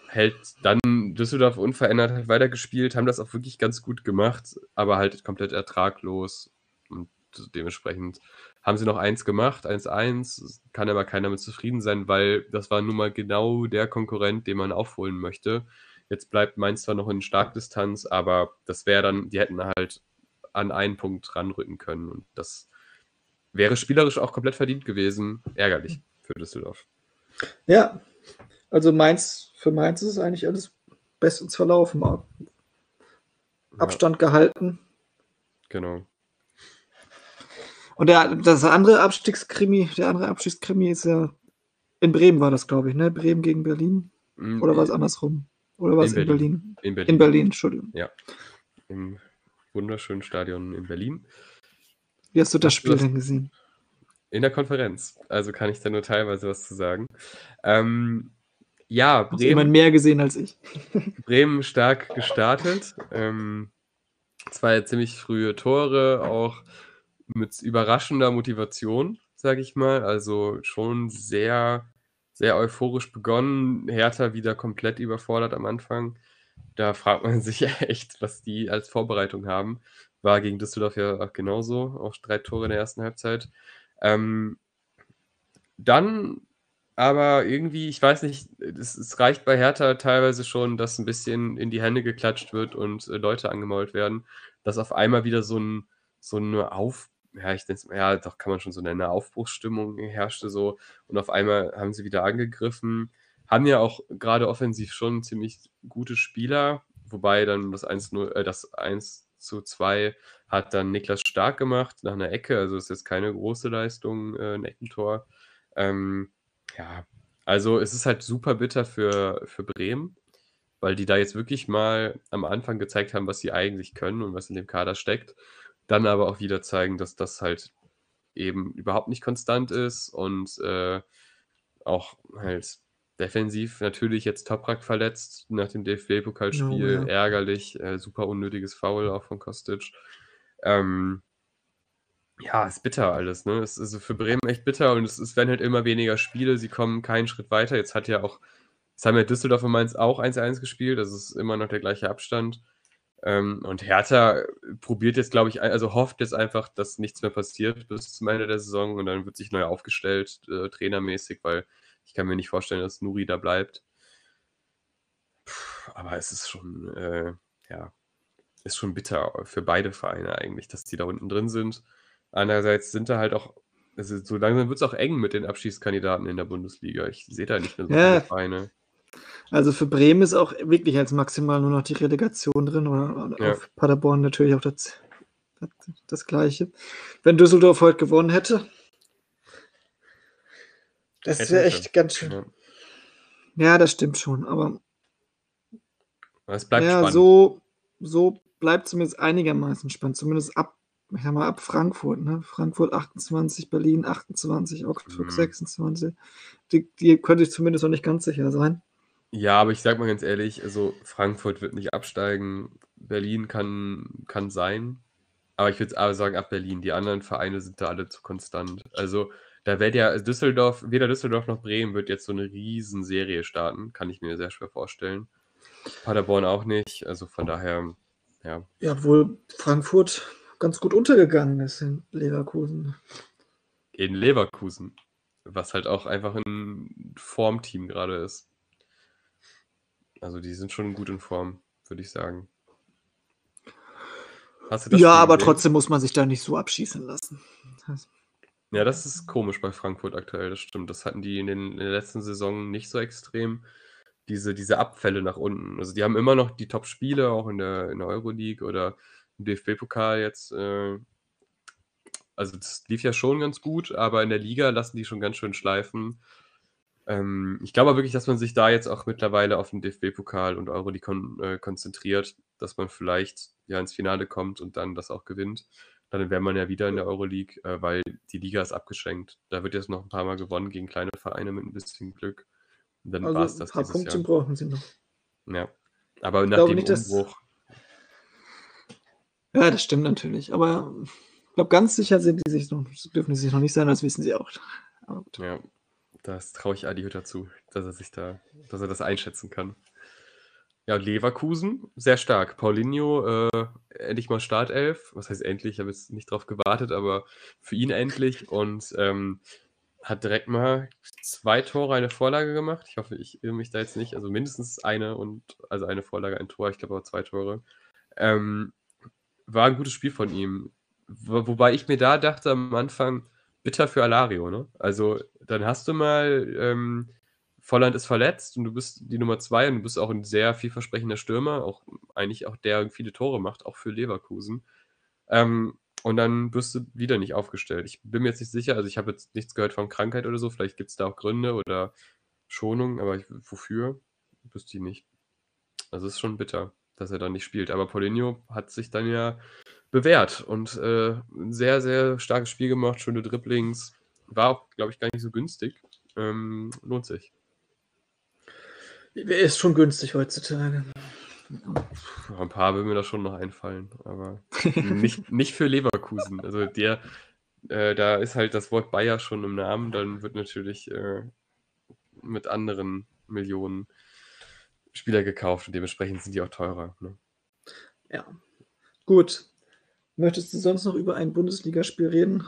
hält dann Düsseldorf unverändert weitergespielt, haben das auch wirklich ganz gut gemacht, aber halt komplett ertraglos. Und dementsprechend haben sie noch eins gemacht, 1-1, kann aber keiner mit zufrieden sein, weil das war nun mal genau der Konkurrent, den man aufholen möchte. Jetzt bleibt Mainz zwar noch in Starkdistanz, aber das wäre dann, die hätten halt an einen Punkt ranrücken können und das wäre spielerisch auch komplett verdient gewesen. Ärgerlich für Düsseldorf. Ja, also Mainz, für Mainz ist es eigentlich alles bestens verlaufen. Abstand ja. gehalten. Genau. Und der, das andere Abstiegskrimi, der andere Abstiegskrimi ist ja in Bremen war das, glaube ich, ne? Bremen gegen Berlin. Mm, Oder war es andersrum? Oder war es in, in Berlin? In Berlin. In Berlin, Entschuldigung. Ja. Im wunderschönen Stadion in Berlin. Wie hast du das Spiel denn gesehen? In der Konferenz. Also kann ich da nur teilweise was zu sagen. Ähm, ja, Bremen. Hast jemand mehr gesehen als ich. Bremen stark gestartet. Ähm, zwei ziemlich frühe Tore, auch mit überraschender Motivation, sage ich mal. Also schon sehr, sehr euphorisch begonnen. Hertha wieder komplett überfordert am Anfang. Da fragt man sich echt, was die als Vorbereitung haben. War gegen Düsseldorf ja auch genauso, auch drei Tore in der ersten Halbzeit. Ähm, dann aber irgendwie, ich weiß nicht, es, es, reicht bei Hertha teilweise schon, dass ein bisschen in die Hände geklatscht wird und äh, Leute angemault werden, dass auf einmal wieder so, ein, so eine Auf, ja, ich denke, ja, doch kann man schon so nennen, eine Aufbruchsstimmung herrschte so und auf einmal haben sie wieder angegriffen, haben ja auch gerade offensiv schon ziemlich gute Spieler, wobei dann das 1, äh, das 1 zu 2 hat dann Niklas Stark gemacht nach einer Ecke, also ist jetzt keine große Leistung, äh, ein Eckentor. Ähm, ja, also es ist halt super bitter für, für Bremen, weil die da jetzt wirklich mal am Anfang gezeigt haben, was sie eigentlich können und was in dem Kader steckt. Dann aber auch wieder zeigen, dass das halt eben überhaupt nicht konstant ist und äh, auch halt defensiv natürlich jetzt Toprak verletzt nach dem DFB-Pokalspiel. Oh, ja. Ärgerlich, äh, super unnötiges Foul auch von Kostic. Ähm, ja, ist bitter alles, ne? Es ist für Bremen echt bitter und es, es werden halt immer weniger Spiele, sie kommen keinen Schritt weiter. Jetzt hat ja auch, jetzt haben ja Düsseldorf und Mainz auch 1-1 gespielt, das ist immer noch der gleiche Abstand. Ähm, und Hertha probiert jetzt, glaube ich, also hofft jetzt einfach, dass nichts mehr passiert bis zum Ende der Saison und dann wird sich neu aufgestellt, äh, trainermäßig, weil ich kann mir nicht vorstellen, dass Nuri da bleibt. Puh, aber es ist schon, äh, ja, ist schon bitter für beide Vereine eigentlich, dass die da unten drin sind. Andererseits sind da halt auch, also so langsam wird es auch eng mit den Abschiedskandidaten in der Bundesliga. Ich sehe da nicht mehr so ja. viele Vereine. Also für Bremen ist auch wirklich als maximal nur noch die Relegation drin oder ja. auf Paderborn natürlich auch das, das, das, Gleiche. Wenn Düsseldorf heute gewonnen hätte, das wäre echt ganz schön. Ja. ja. das stimmt schon, aber es bleibt ja, spannend. so, so bleibt zumindest einigermaßen spannend, zumindest ab ich sag mal, ab Frankfurt, ne? Frankfurt 28, Berlin 28, Augsburg mhm. 26. Die, die könnte ich zumindest noch nicht ganz sicher sein. Ja, aber ich sag mal ganz ehrlich, also Frankfurt wird nicht absteigen, Berlin kann, kann sein, aber ich würde aber sagen, ab Berlin. Die anderen Vereine sind da alle zu konstant. Also da wird ja Düsseldorf, weder Düsseldorf noch Bremen wird jetzt so eine Riesenserie starten, kann ich mir sehr schwer vorstellen. Paderborn auch nicht, also von daher, ja. Ja, wohl Frankfurt ganz gut untergegangen ist in Leverkusen. In Leverkusen. Was halt auch einfach ein Formteam gerade ist. Also die sind schon gut in Form, würde ich sagen. ja, aber gesehen? trotzdem muss man sich da nicht so abschießen lassen. Ja, das ist komisch bei Frankfurt aktuell, das stimmt. Das hatten die in den, in den letzten Saisonen nicht so extrem. Diese, diese Abfälle nach unten. Also die haben immer noch die Top-Spiele, auch in der, in der Euroleague oder DFB-Pokal jetzt. Äh, also das lief ja schon ganz gut, aber in der Liga lassen die schon ganz schön schleifen. Ähm, ich glaube wirklich, dass man sich da jetzt auch mittlerweile auf den DFB-Pokal und Euroleague kon äh, konzentriert, dass man vielleicht ja ins Finale kommt und dann das auch gewinnt. Dann wäre man ja wieder in der Euroleague, äh, weil die Liga ist abgeschränkt. Da wird jetzt noch ein paar Mal gewonnen gegen kleine Vereine mit ein bisschen Glück. Und dann also war es das. Ein paar Punkte Jahr. brauchen sie noch. Ja. Aber ich nach dem nicht, Umbruch. Ja, das stimmt natürlich. Aber ich glaube, ganz sicher sind die sich noch, dürfen sie sich noch nicht sein, das wissen sie auch. Ja, das traue ich Adi Hütter zu, dass er sich da, dass er das einschätzen kann. Ja, Leverkusen, sehr stark. Paulinho, äh, endlich mal Startelf. Was heißt endlich? Ich habe jetzt nicht drauf gewartet, aber für ihn endlich. Und ähm, hat direkt mal zwei Tore, eine Vorlage gemacht. Ich hoffe, ich irre mich da jetzt nicht. Also mindestens eine und also eine Vorlage, ein Tor, ich glaube aber zwei Tore. Ähm, war ein gutes Spiel von ihm. Wo, wobei ich mir da dachte am Anfang, bitter für Alario, ne? Also dann hast du mal, ähm, Volland ist verletzt und du bist die Nummer zwei und du bist auch ein sehr vielversprechender Stürmer, auch eigentlich auch der viele Tore macht, auch für Leverkusen. Ähm, und dann wirst du wieder nicht aufgestellt. Ich bin mir jetzt nicht sicher, also ich habe jetzt nichts gehört von Krankheit oder so, vielleicht gibt es da auch Gründe oder Schonung, aber ich, wofür, wüsste ich nicht. Also es ist schon bitter, dass er dann nicht spielt. Aber Paulinho hat sich dann ja bewährt und äh, ein sehr, sehr starkes Spiel gemacht, schöne Dribblings. War auch, glaube ich, gar nicht so günstig. Ähm, lohnt sich. Er ist schon günstig heutzutage. Ein paar würden mir da schon noch einfallen, aber nicht, nicht für Leverkusen. Also der, äh, da ist halt das Wort Bayer schon im Namen, dann wird natürlich äh, mit anderen Millionen Spieler gekauft und dementsprechend sind die auch teurer. Ne? Ja. Gut. Möchtest du sonst noch über ein Bundesligaspiel reden?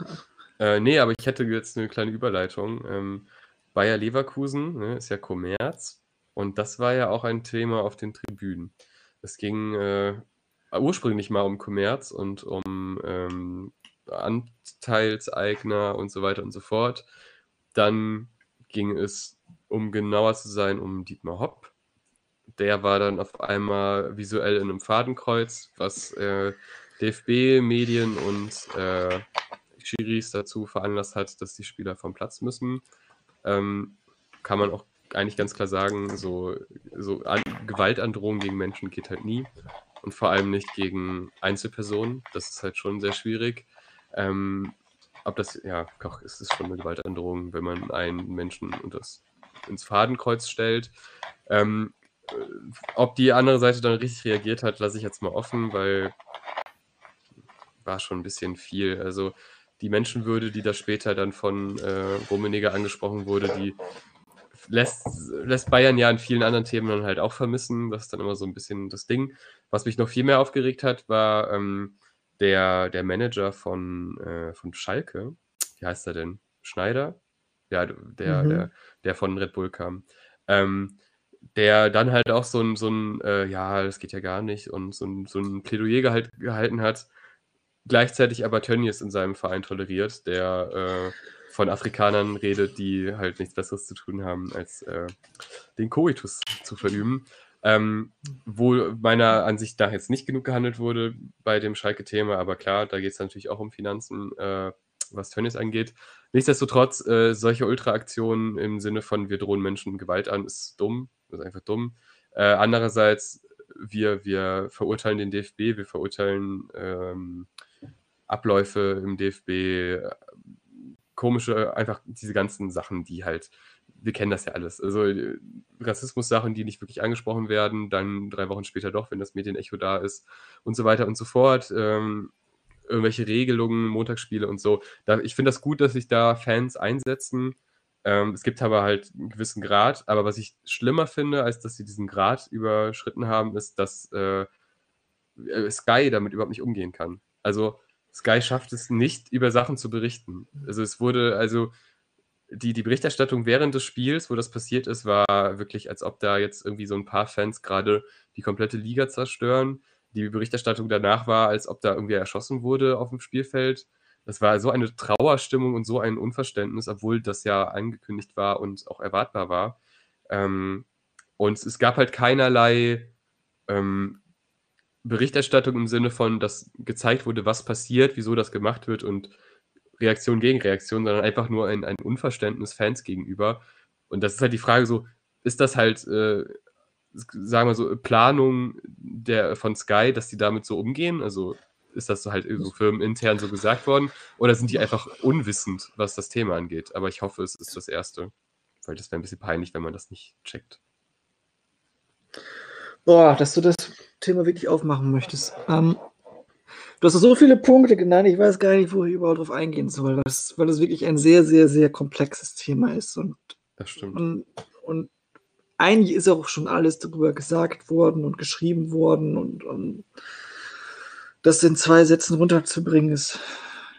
Äh, nee, aber ich hätte jetzt eine kleine Überleitung. Ähm, Bayer Leverkusen ne, ist ja Kommerz und das war ja auch ein Thema auf den Tribünen. Es ging äh, ursprünglich mal um Kommerz und um ähm, Anteilseigner und so weiter und so fort. Dann ging es, um genauer zu sein, um Dietmar Hopp. Der war dann auf einmal visuell in einem Fadenkreuz, was äh, DFB, Medien und äh, Schiris dazu veranlasst hat, dass die Spieler vom Platz müssen. Ähm, kann man auch eigentlich ganz klar sagen, so, so an, Gewaltandrohung gegen Menschen geht halt nie. Und vor allem nicht gegen Einzelpersonen. Das ist halt schon sehr schwierig. Ähm, ob das, ja, doch, es ist schon eine Gewaltandrohung, wenn man einen Menschen und das ins Fadenkreuz stellt. Ähm, äh, ob die andere Seite dann richtig reagiert hat, lasse ich jetzt mal offen, weil war schon ein bisschen viel. Also die Menschenwürde, die da später dann von äh, Rummenigge angesprochen wurde, die lässt, lässt Bayern ja in vielen anderen Themen dann halt auch vermissen. Das ist dann immer so ein bisschen das Ding. Was mich noch viel mehr aufgeregt hat, war ähm, der, der Manager von, äh, von Schalke. Wie heißt er denn? Schneider? Ja, der, mhm. der, der von Red Bull kam. Ähm, der dann halt auch so ein, so ein äh, ja, das geht ja gar nicht, und so ein, so ein Plädoyer gehalt, gehalten hat, gleichzeitig aber Tönnies in seinem Verein toleriert, der äh, von Afrikanern redet, die halt nichts Besseres zu tun haben, als äh, den Koitus zu verüben. Ähm, wo meiner Ansicht nach jetzt nicht genug gehandelt wurde bei dem Schalke-Thema, aber klar, da geht es natürlich auch um Finanzen, äh, was Tönnies angeht. Nichtsdestotrotz, äh, solche Ultraaktionen im Sinne von wir drohen Menschen Gewalt an, ist dumm, ist einfach dumm. Äh, andererseits, wir, wir verurteilen den DFB, wir verurteilen ähm, Abläufe im DFB, komische, einfach diese ganzen Sachen, die halt, wir kennen das ja alles. Also äh, Rassismus-Sachen, die nicht wirklich angesprochen werden, dann drei Wochen später doch, wenn das Medienecho da ist und so weiter und so fort. Ähm, irgendwelche Regelungen, Montagsspiele und so. Da, ich finde das gut, dass sich da Fans einsetzen. Ähm, es gibt aber halt einen gewissen Grad. Aber was ich schlimmer finde, als dass sie diesen Grad überschritten haben, ist, dass äh, Sky damit überhaupt nicht umgehen kann. Also Sky schafft es nicht, über Sachen zu berichten. Also es wurde, also die, die Berichterstattung während des Spiels, wo das passiert ist, war wirklich, als ob da jetzt irgendwie so ein paar Fans gerade die komplette Liga zerstören. Die Berichterstattung danach war, als ob da irgendwie erschossen wurde auf dem Spielfeld. Das war so eine Trauerstimmung und so ein Unverständnis, obwohl das ja angekündigt war und auch erwartbar war. Ähm, und es gab halt keinerlei ähm, Berichterstattung im Sinne von, dass gezeigt wurde, was passiert, wieso das gemacht wird und Reaktion gegen Reaktion, sondern einfach nur ein, ein Unverständnis Fans gegenüber. Und das ist halt die Frage so, ist das halt, äh, sagen wir so, Planung der, von Sky, dass die damit so umgehen? Also ist das so halt so firmenintern so gesagt worden? Oder sind die einfach unwissend, was das Thema angeht? Aber ich hoffe, es ist das Erste. Weil das wäre ein bisschen peinlich, wenn man das nicht checkt. Boah, dass du das Thema wirklich aufmachen möchtest. Ähm, du hast so viele Punkte genannt, ich weiß gar nicht, wo ich überhaupt drauf eingehen soll, weil es, weil es wirklich ein sehr, sehr, sehr komplexes Thema ist. Und, das stimmt. Und, und eigentlich ist auch schon alles darüber gesagt worden und geschrieben worden und, und das in zwei Sätzen runterzubringen, ist,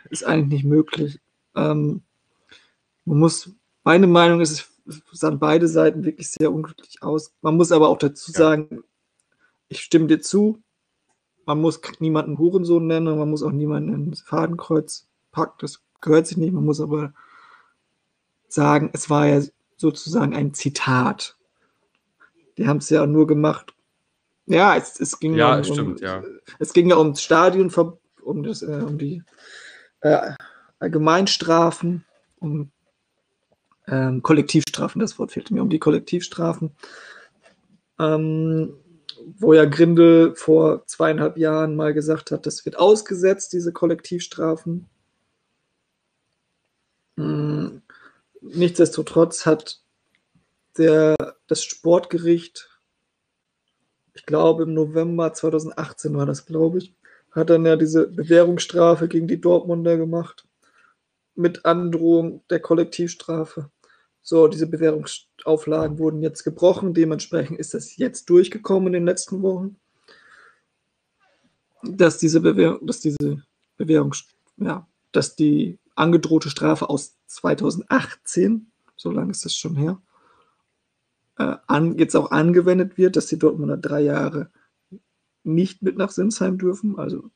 ist eigentlich nicht möglich. Ähm, man muss, meine Meinung ist, es sahen beide Seiten wirklich sehr unglücklich aus. Man muss aber auch dazu sagen, ich stimme dir zu, man muss niemanden Hurensohn nennen und man muss auch niemanden ins Fadenkreuz packen, das gehört sich nicht. Man muss aber sagen, es war ja sozusagen ein Zitat. Die haben es ja nur gemacht. Ja, es, es ging ja, um, stimmt, ja. Es ging ja ums Stadion, um, das, äh, um die äh, Allgemeinstrafen, um ähm, Kollektivstrafen, das Wort fehlte mir, um die Kollektivstrafen. Ähm, wo ja Grindel vor zweieinhalb Jahren mal gesagt hat, das wird ausgesetzt, diese Kollektivstrafen. Hm, nichtsdestotrotz hat der, das Sportgericht, ich glaube im November 2018 war das, glaube ich, hat dann ja diese Bewährungsstrafe gegen die Dortmunder gemacht mit Androhung der Kollektivstrafe. So, diese Bewährungsauflagen wurden jetzt gebrochen. Dementsprechend ist das jetzt durchgekommen in den letzten Wochen, dass diese Bewährung, dass diese Bewährung, ja, dass die angedrohte Strafe aus 2018, so lange ist das schon her, äh, an, jetzt auch angewendet wird, dass die Dortmunder drei Jahre nicht mit nach Sinsheim dürfen, also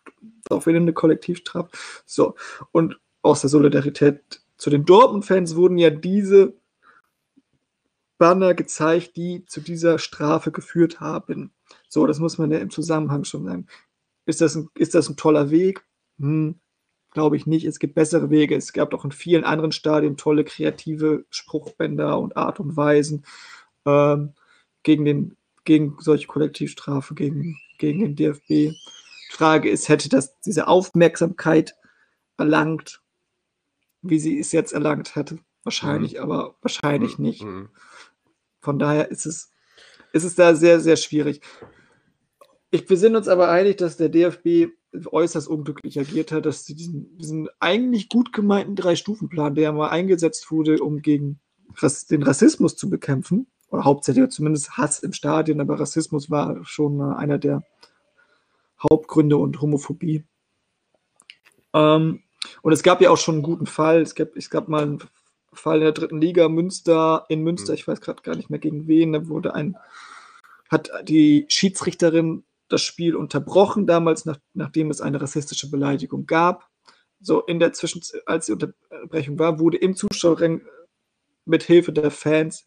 auch wieder eine Kollektivstrafe. So, und aus der Solidarität zu den Dortmund-Fans wurden ja diese Banner gezeigt, die zu dieser Strafe geführt haben. So, das muss man ja im Zusammenhang schon sagen. Ist das ein, ist das ein toller Weg? Hm, Glaube ich nicht. Es gibt bessere Wege. Es gab auch in vielen anderen Stadien tolle kreative Spruchbänder und Art und Weisen ähm, gegen, den, gegen solche Kollektivstrafe, gegen, gegen den DFB. Die Frage ist, hätte das diese Aufmerksamkeit erlangt, wie sie es jetzt erlangt hätte? Wahrscheinlich, mhm. aber wahrscheinlich mhm. nicht. Mhm. Von daher ist es, ist es da sehr, sehr schwierig. Ich, wir sind uns aber einig, dass der DFB äußerst unglücklich agiert hat, dass sie diesen, diesen eigentlich gut gemeinten Drei-Stufen-Plan, der mal eingesetzt wurde, um gegen den Rassismus zu bekämpfen, oder hauptsächlich zumindest Hass im Stadion, aber Rassismus war schon einer der Hauptgründe und Homophobie. Ähm, und es gab ja auch schon einen guten Fall. Es gab, es gab mal einen Fall in der dritten Liga, Münster, in Münster, mhm. ich weiß gerade gar nicht mehr gegen wen, da wurde ein, hat die Schiedsrichterin das Spiel unterbrochen, damals, nach, nachdem es eine rassistische Beleidigung gab. So, in der Zwischenzeit, als die Unterbrechung war, wurde im Zuschauerring mit Hilfe der Fans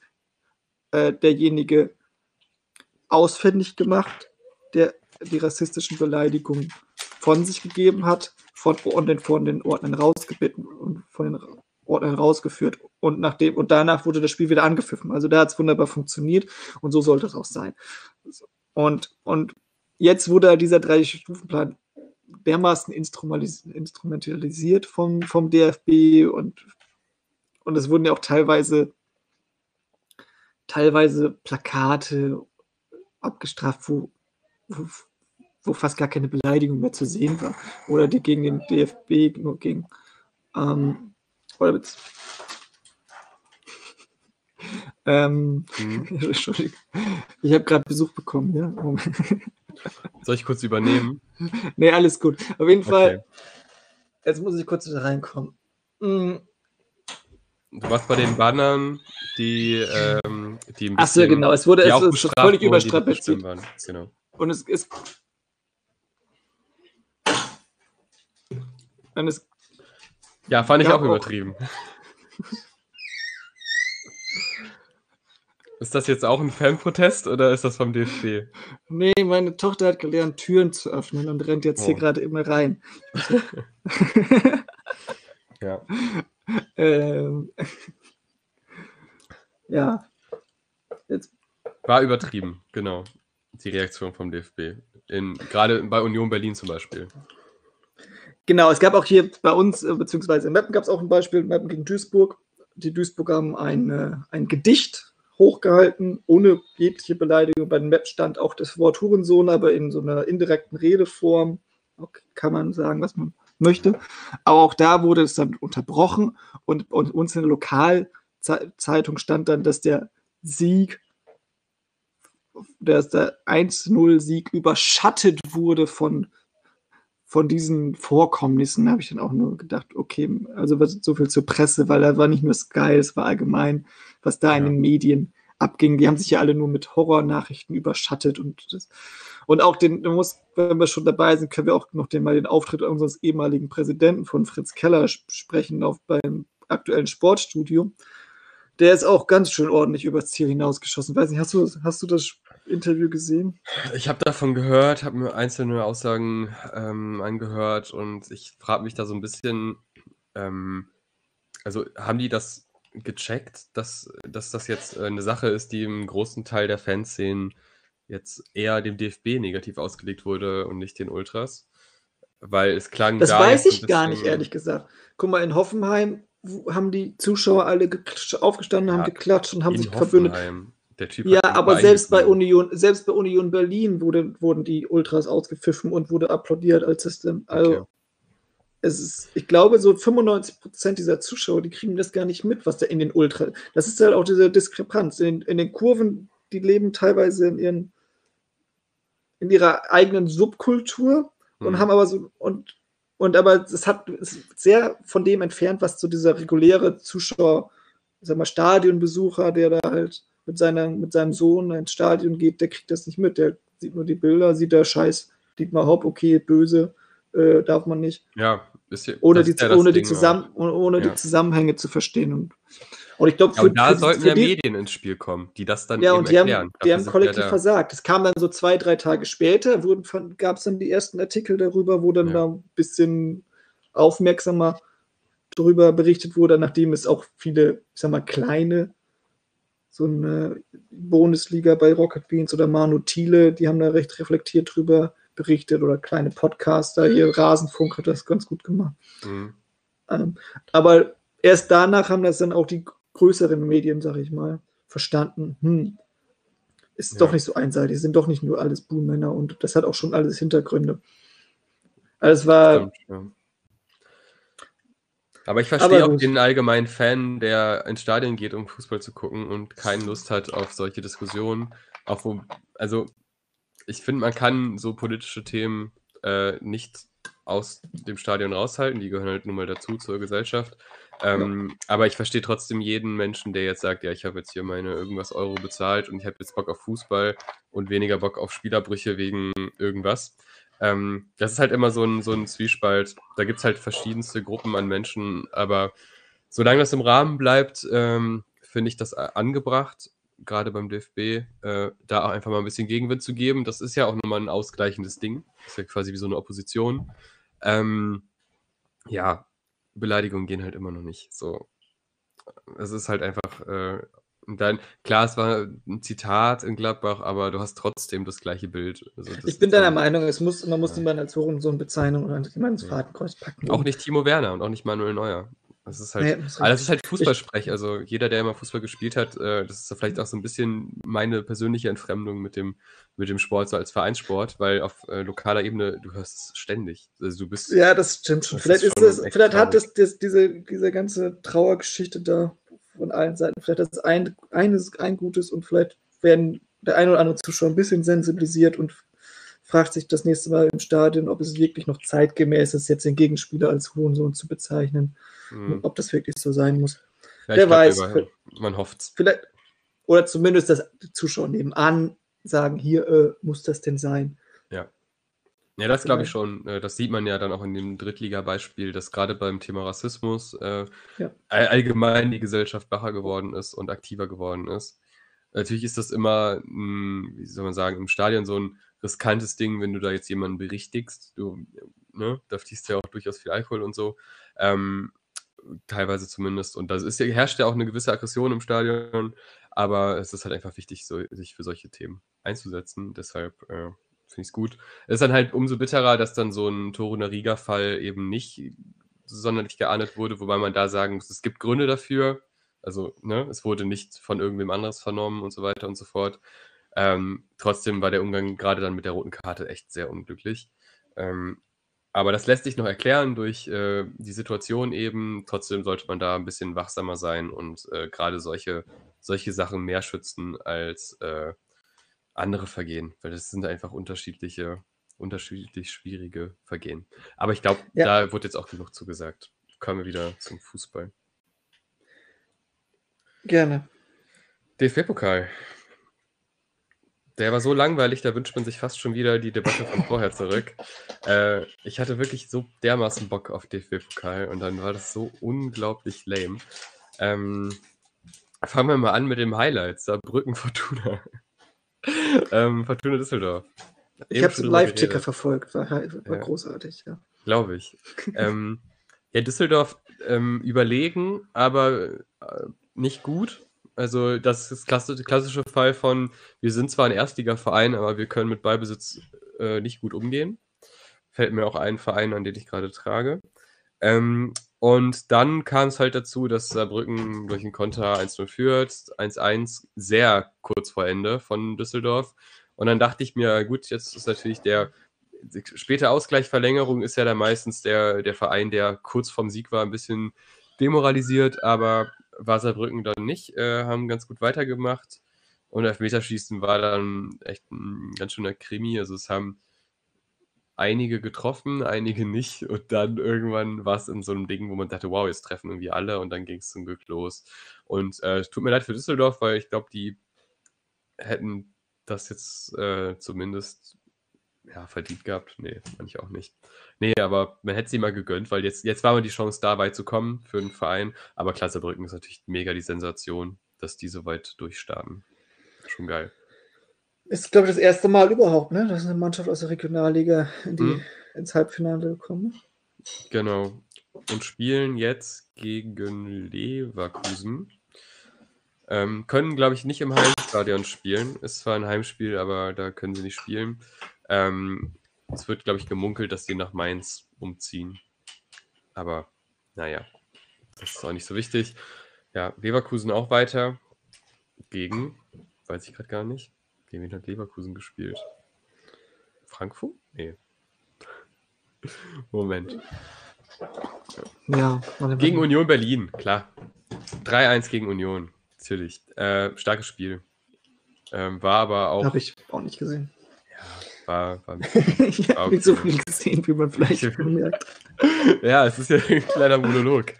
äh, derjenige ausfindig gemacht, der die rassistischen Beleidigungen von sich gegeben hat von, und den, von den Ordnern rausgebeten und von den Ordnern rausgeführt und nachdem und danach wurde das Spiel wieder angepfiffen. Also da hat es wunderbar funktioniert und so sollte es auch sein. Und, und jetzt wurde dieser Drei-Stufen-Plan dermaßen instrumentalisiert vom, vom DFB und, und es wurden ja auch teilweise, teilweise Plakate abgestraft, wo, wo, wo fast gar keine Beleidigung mehr zu sehen war. Oder die gegen den DFB nur ging. Ähm, oder mit. ähm, mhm. Entschuldigung. Ich habe gerade Besuch bekommen, ja. Soll ich kurz übernehmen? nee, alles gut. Auf jeden Fall. Jetzt muss ich kurz wieder reinkommen. Du warst bei den Bannern, die, ähm, die ein bisschen, Achso, genau. Es wurde es ist völlig überstrapaziert. Genau. Und es ist. Und es ja, fand ich auch, auch übertrieben. Ist das jetzt auch ein Fanprotest oder ist das vom DFB? Nee, meine Tochter hat gelernt, Türen zu öffnen und rennt jetzt oh. hier gerade immer rein. Ja. ähm, ja. Jetzt, War übertrieben, genau. Die Reaktion vom DFB. In, gerade bei Union Berlin zum Beispiel. genau, es gab auch hier bei uns, äh, beziehungsweise in Meppen gab es auch ein Beispiel, Meppen gegen Duisburg. Die Duisburger haben ein, äh, ein Gedicht hochgehalten, ohne jegliche Beleidigung. Bei den Meppen stand auch das Wort Hurensohn, aber in so einer indirekten Redeform. Okay, kann man sagen, was man möchte. Aber auch da wurde es dann unterbrochen und, und uns in der Lokalzeitung stand dann, dass der Sieg, dass der 1-0-Sieg überschattet wurde von, von diesen Vorkommnissen. Da habe ich dann auch nur gedacht, okay, also so viel zur Presse, weil da war nicht nur Sky, es war allgemein, was da in Ja. den Medien abging. Die haben sich ja alle nur mit Horrornachrichten überschattet und das, und auch den, du musst, wenn wir schon dabei sind, können wir auch noch den, mal den Auftritt unseres ehemaligen Präsidenten von Fritz Keller sp- sprechen auf beim aktuellen Sportstudio. Der ist auch ganz schön ordentlich übers Ziel hinausgeschossen. Weiß nicht, hast du, hast du das Interview gesehen? Ich habe davon gehört, habe mir einzelne Aussagen ähm, angehört und ich frage mich da so ein bisschen, ähm, also haben die das gecheckt, dass, dass das jetzt äh, eine Sache ist, die im großen Teil der Fanszenen jetzt eher dem DFB negativ ausgelegt wurde und nicht den Ultras? Weil es klang Das da weiß ich gar nicht, ehrlich gesagt. Guck mal, in Hoffenheim haben die Zuschauer alle aufgestanden, haben Ja, geklatscht und haben sich verbündet. Hoffenheim. Der Typ Ja, aber selbst bei. Union, selbst bei Union Berlin wurde, wurden die Ultras ausgepfiffen und wurde applaudiert, als es dann. Also Okay. es ist, ich glaube, so 95 Prozent dieser Zuschauer, die kriegen das gar nicht mit, was da in den Ultra. Das ist halt auch diese Diskrepanz. In, in den Kurven, die leben teilweise in ihren in ihrer eigenen Subkultur und Hm. haben aber so und und aber es hat ist sehr von dem entfernt, was so dieser reguläre Zuschauer, sag mal Stadionbesucher, der da halt mit seiner mit seinem Sohn ins Stadion geht, der kriegt das nicht mit. Der sieht nur die Bilder, sieht da Scheiß, Dietmar Hopp, okay, böse, äh, darf man nicht, Ja, ist ja, ohne die ja ohne die Ding zusammen auch. ohne, ohne Ja. die Zusammenhänge zu verstehen und und ich glaube Ja, und da sollten ja die, Medien ins Spiel kommen, die das dann ja, eben und die haben, erklären. die Dafür haben kollektiv da. versagt. Es kam dann so zwei, drei Tage später, gab es dann die ersten Artikel darüber, wo dann Ja. da ein bisschen aufmerksamer darüber berichtet wurde, nachdem es auch viele, ich sag mal, kleine, so eine Bundesliga bei Rocket Beans oder Manu Thiele, die haben da recht reflektiert drüber berichtet oder kleine Podcaster, hier Rasenfunk hat das ganz gut gemacht. Mhm. Ähm, aber erst danach haben das dann auch die größeren Medien, sag ich mal, verstanden. Hm, ist Ja. doch nicht so einseitig, sind doch nicht nur alles Buhmänner und das hat auch schon alles Hintergründe. Also es war, Stimmt, ja. Aber ich verstehe Aber auch den allgemeinen Fan, der ins Stadion geht, um Fußball zu gucken und keine Lust hat auf solche Diskussionen. Auch wo, also ich finde, man kann so politische Themen äh, nicht aus dem Stadion raushalten, die gehören halt nun mal dazu zur Gesellschaft. Ähm, Aber ich verstehe trotzdem jeden Menschen, der jetzt sagt, ja, ich habe jetzt hier meine irgendwas Euro bezahlt und ich habe jetzt Bock auf Fußball und weniger Bock auf Spielerbrüche wegen irgendwas. Ähm, das ist halt immer so ein, so ein Zwiespalt. Da gibt es halt verschiedenste Gruppen an Menschen, aber solange das im Rahmen bleibt, ähm, finde ich das angebracht, gerade beim DFB, äh, da auch einfach mal ein bisschen Gegenwind zu geben. Das ist ja auch nochmal ein ausgleichendes Ding. Das ist ja quasi wie so eine Opposition. Ähm, ja, Beleidigungen gehen halt immer noch nicht. So, es ist halt einfach. Äh, dann, klar, es war ein Zitat in Gladbach, aber du hast trotzdem das gleiche Bild. Also das ich bin deiner Meinung, es muss, man muss Ja. niemanden als Hurensohn-Bezeichnung oder jemanden ins. Fadenkreuz packen. Auch nicht Timo Werner und auch nicht Manuel Neuer. Das ist halt, Nee, das das ist halt Fußballsprech. Also jeder, der immer Fußball gespielt hat, äh, das ist vielleicht auch so ein bisschen meine persönliche Entfremdung mit dem, mit dem Sport, so als Vereinssport, weil auf äh, lokaler Ebene, du hörst es ständig. Also du bist. Ja, das stimmt schon. Das vielleicht ist das, vielleicht hat das, das diese, diese ganze Trauergeschichte da von allen Seiten, vielleicht hat das ein, eines ein Gutes und vielleicht werden der ein oder andere Zuschauer ein bisschen sensibilisiert und fragt sich das nächste Mal im Stadion, ob es wirklich noch zeitgemäß ist, jetzt den Gegenspieler als Hurensohn zu bezeichnen, mh, ob das wirklich so sein muss. ja, wer weiß. überall. Man hofft's. Vielleicht, oder zumindest, die Zuschauer nebenan sagen, hier äh, muss das denn sein. Ja, das glaube ich schon. Äh, Das sieht man ja dann auch in dem Drittliga-Beispiel, dass gerade beim Thema Rassismus äh, Ja. all- allgemein die Gesellschaft wacher geworden ist und aktiver geworden ist. Natürlich ist das immer, mh, wie soll man sagen, im Stadion so ein riskantes Ding, wenn du da jetzt jemanden berichtigst. Du, ne, da fließt ja auch durchaus viel Alkohol und so. Ähm, teilweise zumindest. Und da ist, herrscht ja auch eine gewisse Aggression im Stadion, aber es ist halt einfach wichtig, so, sich für solche Themen einzusetzen. Deshalb äh, finde ich es gut. Es ist dann halt umso bitterer, dass dann so ein Toruna-Riga-Fall eben nicht sonderlich geahndet wurde, wobei man da sagen muss, es gibt Gründe dafür. Also, ne, es wurde nicht von irgendwem anderes vernommen und so weiter und so fort. Ähm, trotzdem war der Umgang gerade dann mit der roten Karte echt sehr unglücklich. Ähm, aber das lässt sich noch erklären durch äh, die Situation eben. Trotzdem sollte man da ein bisschen wachsamer sein und äh, gerade solche, solche Sachen mehr schützen als äh, andere Vergehen, weil das sind einfach unterschiedliche, unterschiedlich schwierige Vergehen. Aber ich glaube, ja. da wurde jetzt auch genug zugesagt. Kommen wir wieder zum Fußball. Gerne. DFB-Pokal. Der war so langweilig, da wünscht man sich fast schon wieder die Debatte von vorher zurück. Äh, ich hatte wirklich so dermaßen Bock auf DFB-Pokal und dann war das so unglaublich lame. Ähm, fangen wir mal an mit dem Highlight, Saarbrücken Fortuna. ähm, Fortuna Düsseldorf. Ich habe es Live-Ticker verfolgt, war, war ja. großartig, ja. Glaube ich. ähm, ja, Düsseldorf ähm, überlegen, aber äh, nicht gut. Also das ist der klassische Fall von, wir sind zwar ein Erstligaverein, aber wir können mit Ballbesitz äh, nicht gut umgehen. Fällt mir auch ein Verein, an den ich gerade trage. Ähm, und dann kam es halt dazu, dass Saarbrücken durch einen Konter 1-0 führt, 1-1 sehr kurz vor Ende von Düsseldorf. Und dann dachte ich mir, gut, jetzt ist natürlich der späte Ausgleichverlängerung ist ja dann meistens der, der Verein, der kurz vorm Sieg war, ein bisschen demoralisiert, aber war dann nicht, äh, haben ganz gut weitergemacht. Und Elfmeterschießen war dann echt ein ganz schöner Krimi. Also es haben einige getroffen, einige nicht. Und dann irgendwann war es in so einem Ding, wo man dachte, wow, jetzt treffen irgendwie alle. Und dann ging es zum Glück los. Und äh, es tut mir leid für Düsseldorf, weil ich glaube, die hätten das jetzt äh, zumindest ja, verdient gehabt. Nee, ich auch nicht. Nee, aber man hätte sie mal gegönnt, weil jetzt, jetzt war mal die Chance da, weit zu kommen für einen Verein. Aber Klassebrücken ist natürlich mega die Sensation, dass die so weit durchstarten. Schon geil. Ist, glaube ich, das erste Mal überhaupt, ne? dass eine Mannschaft aus der Regionalliga in die, hm. ins Halbfinale gekommen Genau. Und spielen jetzt gegen Leverkusen. Ähm, können, glaube ich, nicht im Heimstadion spielen. Ist zwar ein Heimspiel, aber da können sie nicht spielen. Ähm, es wird, glaube ich, gemunkelt, dass die nach Mainz umziehen. Aber naja, das ist auch nicht so wichtig. Ja, Leverkusen auch weiter. Gegen, weiß ich gerade gar nicht. Gegen wen hat Leverkusen gespielt? Frankfurt? Nee. Moment. Ja, gegen Union Berlin, klar. 3-1 gegen Union, natürlich. Äh, starkes Spiel. Ähm, war aber auch. Habe ich auch nicht gesehen war. war ich habe nicht so viel gesehen, wie man vielleicht merkt. ja, es ist ja ein kleiner Monolog.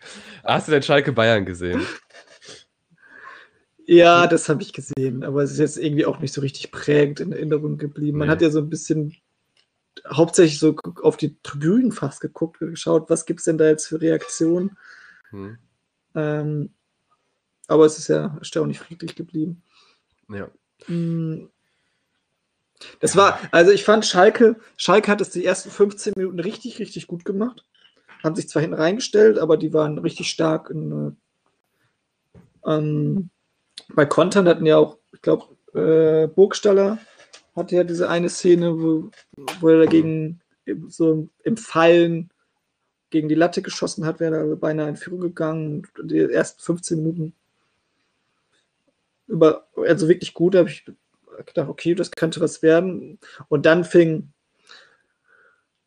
Hast du denn Schalke Bayern gesehen? Ja, das habe ich gesehen, aber es ist jetzt irgendwie auch nicht so richtig prägend in Erinnerung geblieben. Man nee. hat ja so ein bisschen hauptsächlich so auf die Tribünen fast geguckt, geschaut, was gibt es denn da jetzt für Reaktionen. Hm. Ähm, aber es ist ja erstaunlich friedlich geblieben. Ja. Hm, das war, also ich fand Schalke, Schalke hat es die ersten 15 Minuten richtig, richtig gut gemacht. Haben sich zwar hinten reingestellt, aber die waren richtig stark in, äh, ähm, bei Kontern hatten ja auch, ich glaube, äh, Burgstaller hatte ja diese eine Szene, wo, wo er dagegen so im Fallen gegen die Latte geschossen hat, wäre da beinahe in Führung gegangen. Die ersten 15 Minuten über, also wirklich gut, habe ich gedacht, okay, das könnte was werden. Und dann fing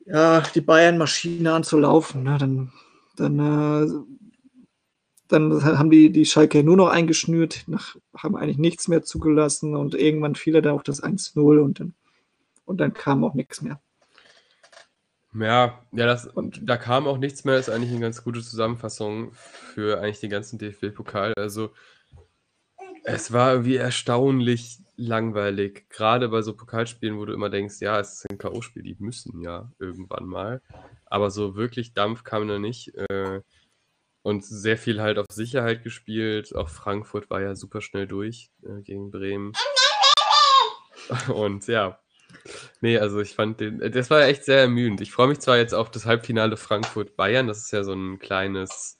ja die Bayern-Maschine an zu laufen. Ne? Dann, dann, äh, dann haben die, die Schalke nur noch eingeschnürt, nach, haben eigentlich nichts mehr zugelassen und irgendwann fiel er da auch das 1-0 und dann, und dann kam auch nichts mehr. Ja, ja, das, und da kam auch nichts mehr, ist eigentlich eine ganz gute Zusammenfassung für eigentlich den ganzen DFB-Pokal. Also es war irgendwie erstaunlich langweilig. Gerade bei so Pokalspielen, wo du immer denkst, ja, es ist ein K.O.-Spiel, die müssen ja irgendwann mal. Aber so wirklich Dampf kam da nicht. Äh, und sehr viel halt auf Sicherheit gespielt. Auch Frankfurt war ja super schnell durch äh, gegen Bremen. Und ja. Nee, also ich fand den, das war echt sehr ermüdend. Ich freue mich zwar jetzt auf das Halbfinale Frankfurt-Bayern, das ist ja so ein kleines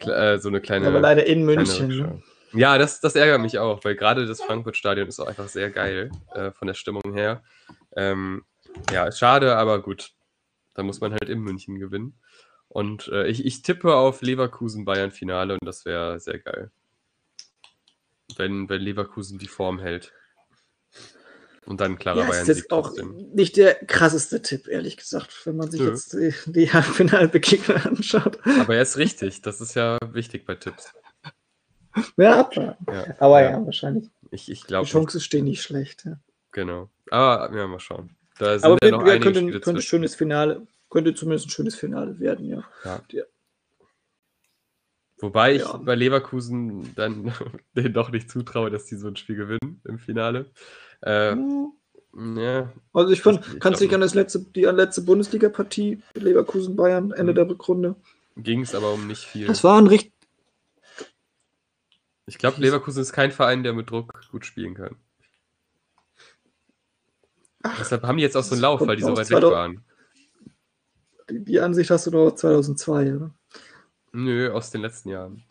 äh, so eine kleine. Aber leider in München. Ja, das, das ärgert mich auch, weil gerade das Frankfurt-Stadion ist auch einfach sehr geil äh, von der Stimmung her. Ähm, ja, schade, aber gut. Da muss man halt in München gewinnen. Und äh, ich, ich tippe auf Leverkusen-Bayern-Finale und das wäre sehr geil. Wenn, wenn Leverkusen die Form hält. Und dann klarer ja, Bayern Das ist auch nicht der krasseste Tipp, ehrlich gesagt, wenn man sich Nö. jetzt die, die Halbfinalbegegnung anschaut. Aber er ist richtig. Das ist ja wichtig bei Tipps. Ja, abwarten. Ja, aber ja, ja, wahrscheinlich. Ich, ich glaube. Die Chancen stehen nicht schlecht. Ja. Genau. Aber ja, mal schauen. Da sind aber ja noch wir, könnte, könnte schönes Finale, könnte zumindest ein schönes Finale werden, ja. ja. Wobei ich bei Leverkusen dann denen doch nicht zutraue, dass die so ein Spiel gewinnen im Finale. Äh, ja. Also ich fand, kannst du dich an das letzte, die letzte Bundesliga-Partie Leverkusen-Bayern, Ende mhm. der Rückrunde. Ging es aber um nicht viel. Das war ein richtig, ich glaube, Leverkusen ist kein Verein, der mit Druck gut spielen kann. Ach, Deshalb haben die jetzt auch so einen Lauf, weil die so weit weg waren. Die, die, Ansicht hast du doch 2002, oder? Nö, aus den letzten Jahren.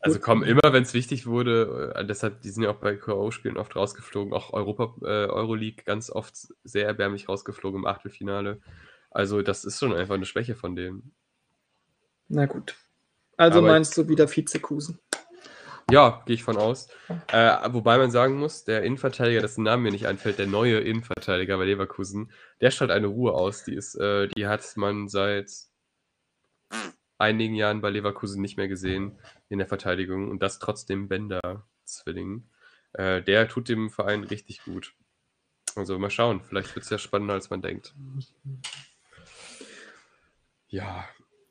Also kommen immer, wenn es wichtig wurde, äh, deshalb, die sind ja auch bei KO-Spielen oft rausgeflogen, auch Europa, äh, Euroleague ganz oft sehr erbärmlich rausgeflogen im Achtelfinale. Also das ist schon einfach eine Schwäche von denen. Na gut. Also Aber meinst du wieder Vizekusen? Ja, gehe ich von aus. Äh, wobei man sagen muss, der Innenverteidiger, dessen Name mir nicht einfällt, der neue Innenverteidiger bei Leverkusen, der strahlt eine Ruhe aus. Die, ist, äh, die hat man seit einigen Jahren bei Leverkusen nicht mehr gesehen in der Verteidigung und das trotzdem Bender-Zwilling. Äh, der tut dem Verein richtig gut. Also mal schauen, vielleicht wird es ja spannender, als man denkt. Ja.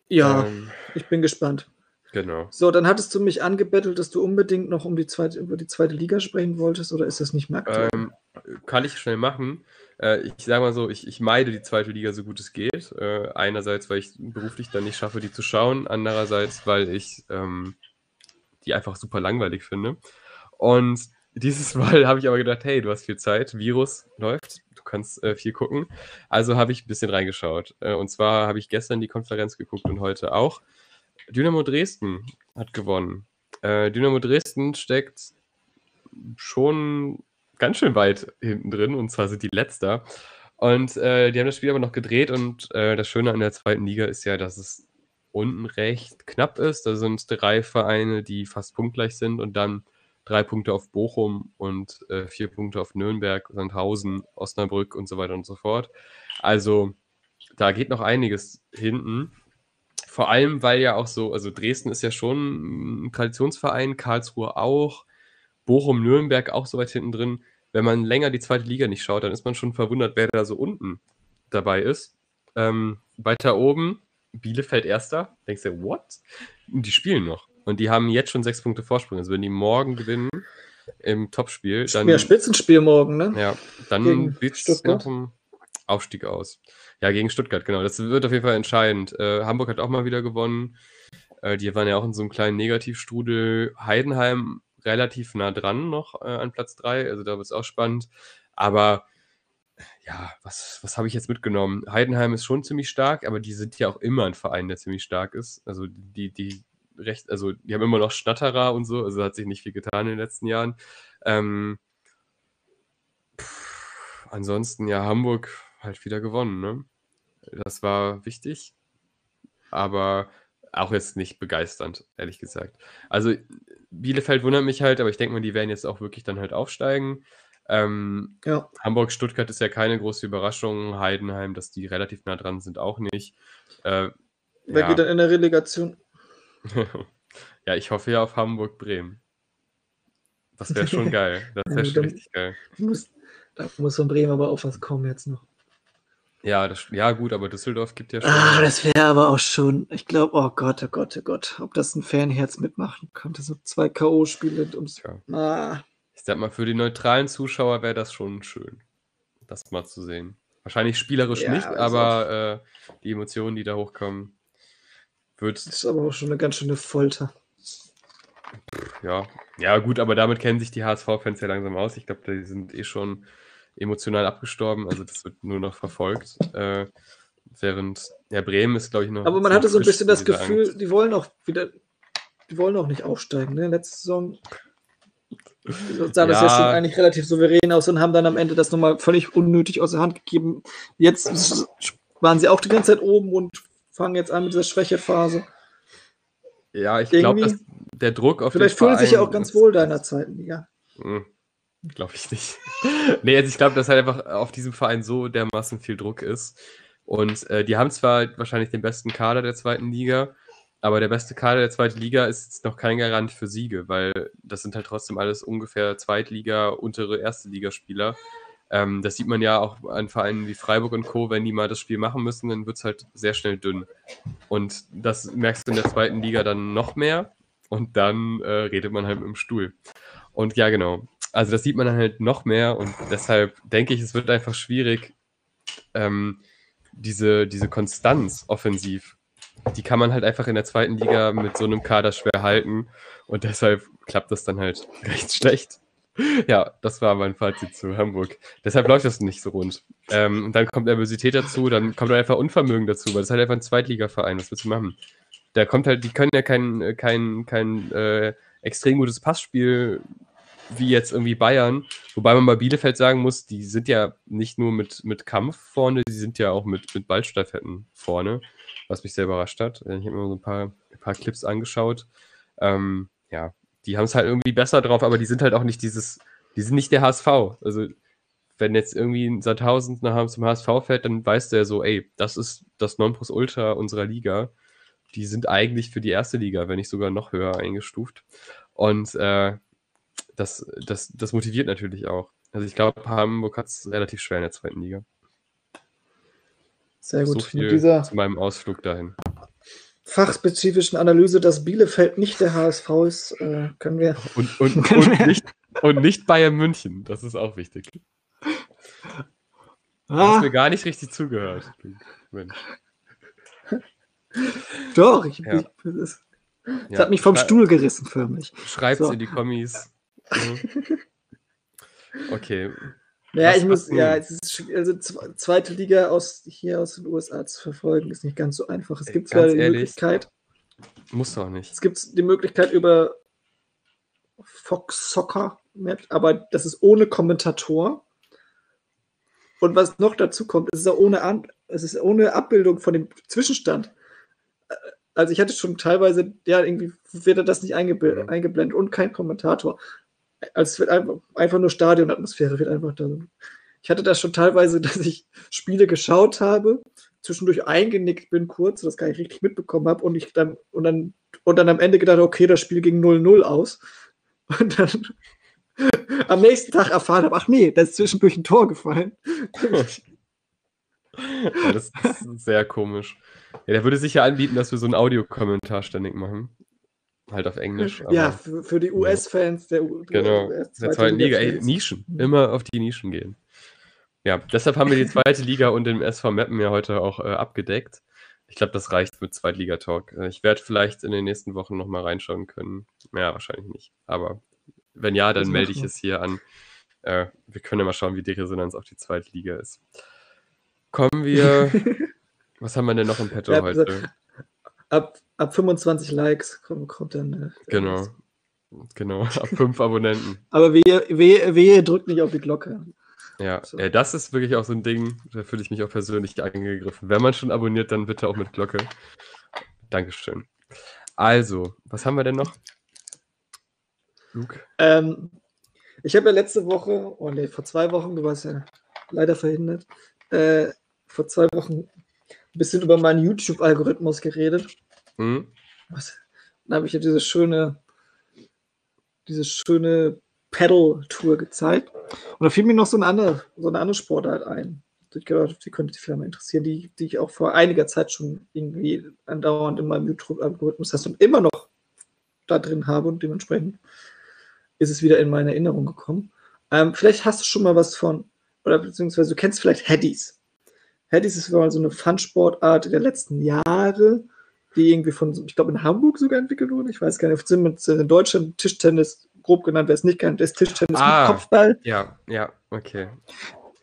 Ja, ähm, ich bin gespannt. Genau. So, dann hattest du mich angebettelt, dass du unbedingt noch um die zweite, über die zweite Liga sprechen wolltest, oder ist das nicht mehr aktuell? Ähm, kann ich schnell machen. Äh, ich sage mal so, ich, ich meide die zweite Liga so gut es geht. Äh, einerseits, weil ich beruflich dann nicht schaffe, die zu schauen. Andererseits, weil ich ähm, die einfach super langweilig finde. Und dieses Mal habe ich aber gedacht, hey, du hast viel Zeit, Virus läuft, du kannst äh, viel gucken. Also habe ich ein bisschen reingeschaut. Äh, und zwar habe ich gestern die Konferenz geguckt und heute auch. Dynamo Dresden hat gewonnen. Äh, Dynamo Dresden steckt schon ganz schön weit hinten drin und zwar sind die Letzter. Und äh, die haben das Spiel aber noch gedreht und äh, das Schöne an der zweiten Liga ist ja, dass es unten recht knapp ist. Da sind drei Vereine, die fast punktgleich sind und dann drei Punkte auf Bochum und äh, vier Punkte auf Nürnberg, Sandhausen, Osnabrück und so weiter und so fort. Also da geht noch einiges hinten. Vor allem, weil ja auch so, also Dresden ist ja schon ein Traditionsverein, Karlsruhe auch, Bochum, Nürnberg auch so weit hinten drin. Wenn man länger die zweite Liga nicht schaut, dann ist man schon verwundert, wer da so unten dabei ist. Ähm, weiter oben, Bielefeld Erster. Denkst du, what? Die spielen noch. Und die haben jetzt schon sechs Punkte Vorsprung. Also wenn die morgen gewinnen im Topspiel, dann. Ja, Spitzenspiel morgen, ne? Ja, dann sieht es nach dem Aufstieg aus. Ja, gegen Stuttgart, genau. Das wird auf jeden Fall entscheidend. Äh, Hamburg hat auch mal wieder gewonnen. Äh, die waren ja auch in so einem kleinen Negativstrudel. Heidenheim relativ nah dran noch äh, an Platz 3. Also da wird es auch spannend. Aber ja, was, was habe ich jetzt mitgenommen? Heidenheim ist schon ziemlich stark, aber die sind ja auch immer ein Verein, der ziemlich stark ist. Also die, die recht, also die haben immer noch Schnatterer und so, also hat sich nicht viel getan in den letzten Jahren. Ähm, pff, ansonsten, ja, Hamburg halt wieder gewonnen, ne? Das war wichtig, aber auch jetzt nicht begeisternd, ehrlich gesagt. Also Bielefeld wundert mich halt, aber ich denke mal, die werden jetzt auch wirklich dann halt aufsteigen. Ähm, ja. Hamburg, Stuttgart ist ja keine große Überraschung. Heidenheim, dass die relativ nah dran sind, auch nicht. Äh, Wer ja. geht dann in der Relegation? ja, ich hoffe ja auf Hamburg-Bremen. Das wäre schon geil. Das wäre schon richtig geil. Muss, da muss von Bremen aber auch was kommen jetzt noch. Ja, das, ja, gut, aber Düsseldorf gibt ja schon. Ah, das wäre aber auch schon, ich glaube, oh Gott, oh Gott, oh Gott, ob das ein Fanherz mitmachen könnte. So zwei K.O.-Spiele ums. Ja. Ah. Ich sag mal, für die neutralen Zuschauer wäre das schon schön, das mal zu sehen. Wahrscheinlich spielerisch ja, nicht, aber äh, die Emotionen, die da hochkommen, wird. Das ist aber auch schon eine ganz schöne Folter. Ja, ja, gut, aber damit kennen sich die HSV-Fans ja langsam aus. Ich glaube, die sind eh schon emotional abgestorben, also das wird nur noch verfolgt. Äh, während ja, Bremen ist, glaube ich, noch. Aber man hatte so ein bisschen das Gefühl, Angst. die wollen auch wieder, die wollen auch nicht aufsteigen. Ne? Letzte Saison sah das ja schon eigentlich relativ souverän aus und haben dann am Ende das nochmal völlig unnötig aus der Hand gegeben. Jetzt waren sie auch die ganze Zeit oben und fangen jetzt an mit dieser Schwächephase. Ja, ich glaube, der Druck auf Vielleicht fühlen sich ja auch ganz wohl deiner Zeiten, ja. Hm, glaube ich nicht. nee, also ich glaube, dass halt einfach auf diesem Verein so dermaßen viel Druck ist. Und äh, die haben zwar wahrscheinlich den besten Kader der zweiten Liga, aber der beste Kader der zweiten Liga ist noch kein Garant für Siege, weil das sind halt trotzdem alles ungefähr Zweitliga, untere erste Ligaspieler. Ähm, das sieht man ja auch an Vereinen wie Freiburg und Co., wenn die mal das Spiel machen müssen, dann wird es halt sehr schnell dünn. Und das merkst du in der zweiten Liga dann noch mehr und dann äh, redet man halt mit dem Stuhl. Und ja, genau. Also das sieht man dann halt noch mehr und deshalb denke ich, es wird einfach schwierig, ähm, diese, diese Konstanz offensiv die kann man halt einfach in der zweiten Liga mit so einem Kader schwer halten und deshalb klappt das dann halt recht schlecht. Ja, das war mein Fazit zu Hamburg. Deshalb läuft das nicht so rund. Ähm, und dann kommt Nervosität dazu, dann kommt einfach Unvermögen dazu, weil das ist halt einfach ein Zweitligaverein. Was willst du machen? Da kommt halt, die können ja kein, kein, kein äh, extrem gutes Passspiel wie jetzt irgendwie Bayern. Wobei man bei Bielefeld sagen muss, die sind ja nicht nur mit, mit Kampf vorne, die sind ja auch mit, mit Ballstaffetten vorne was mich sehr überrascht hat. Ich habe mir so ein paar, ein paar Clips angeschaut. Ähm, ja, die haben es halt irgendwie besser drauf, aber die sind halt auch nicht dieses, die sind nicht der HSV. Also, wenn jetzt irgendwie ein Sandhausen nach zum HSV fährt, dann weiß der so, ey, das ist das Nonplusultra unserer Liga. Die sind eigentlich für die erste Liga, wenn nicht sogar noch höher eingestuft. Und äh, das, das, das motiviert natürlich auch. Also ich glaube, Hamburg hat es relativ schwer in der zweiten Liga. Sehr gut. So viel Mit dieser zu meinem Ausflug dahin. Fachspezifischen Analyse, dass Bielefeld nicht der HSV ist, äh, können wir. Und, und, und, nicht, und nicht Bayern München, das ist auch wichtig. Ah. Du hast mir gar nicht richtig zugehört. Mensch. Doch, ich, ja. ich, das, das ja. hat mich vom Stuhl gerissen für mich. Schreibt so. in die Kommis. Okay, ja, ich muss, ja, es ist, also zweite Liga aus hier aus den USA zu verfolgen, ist nicht ganz so einfach. Es gibt zwar die ehrlich, Möglichkeit. Muss doch nicht. Es gibt die Möglichkeit über Fox Soccer, aber das ist ohne Kommentator. Und was noch dazu kommt, es ist auch ohne, An es ist ohne Abbildung von dem Zwischenstand. Also ich hatte schon teilweise, ja, irgendwie wird das nicht eingeblendet, mhm. eingeblendet und kein Kommentator es wird einfach, einfach nur Stadionatmosphäre wird einfach da. Ich hatte das schon teilweise, dass ich Spiele geschaut habe, zwischendurch eingenickt bin kurz, das gar nicht richtig mitbekommen habe und ich dann und dann und dann am Ende gedacht, okay, das Spiel ging 0-0 aus. Und dann am nächsten Tag erfahren habe, ach nee, da ist zwischendurch ein Tor gefallen. ja, das ist sehr komisch. Ja, der würde sicher anbieten, dass wir so einen Audiokommentar ständig machen. Halt auf Englisch. ja, für, für die US-Fans der, genau, der zweiten Liga. Ey, Nischen. Mhm. Immer auf die Nischen gehen. Ja, deshalb haben wir die zweite Liga und den SV Meppen ja heute auch äh, abgedeckt. Ich glaube, das reicht mit Zweitliga-Talk. Äh, ich werde vielleicht in den nächsten Wochen nochmal reinschauen können. Ja, wahrscheinlich nicht. Aber wenn ja, dann melde ich es hier an. Äh, wir können ja mal schauen, wie die Resonanz auf die zweite Liga ist. Kommen wir. was haben wir denn noch im Petto ja, heute? Ab, ab 25 Likes kommt, kommt dann. Äh, genau. Genau, ab 5 Abonnenten. Aber wehe, wehe, wehe, drückt nicht auf die Glocke. Ja, so. ja, das ist wirklich auch so ein Ding, da fühle ich mich auch persönlich angegriffen. Wenn man schon abonniert, dann bitte auch mit Glocke. Dankeschön. Also, was haben wir denn noch? Luke? Ähm, ich habe ja letzte Woche, oh nee, vor zwei Wochen, du warst ja leider verhindert, äh, vor zwei Wochen ein bisschen über meinen YouTube-Algorithmus geredet. Mhm. Dann habe ich ja diese schöne, diese schöne Pedal-Tour gezeigt. Und da fiel mir noch so eine andere, so eine andere Sportart ein. Ich glaube, die könnte dich vielleicht mal interessieren, die, die ich auch vor einiger Zeit schon irgendwie andauernd in meinem YouTube-Algorithmus hast und immer noch da drin habe und dementsprechend ist es wieder in meine Erinnerung gekommen. Ähm, vielleicht hast du schon mal was von, oder beziehungsweise du kennst vielleicht Headies. Headies ist mal so eine Fun-Sportart der letzten Jahre, die irgendwie von, ich glaube, in Hamburg sogar entwickelt wurde. Ich weiß gar nicht, in Deutschland Tischtennis, grob genannt, wer es nicht kennt, ist Tischtennis ah, mit Kopfball. Ja, ja, okay.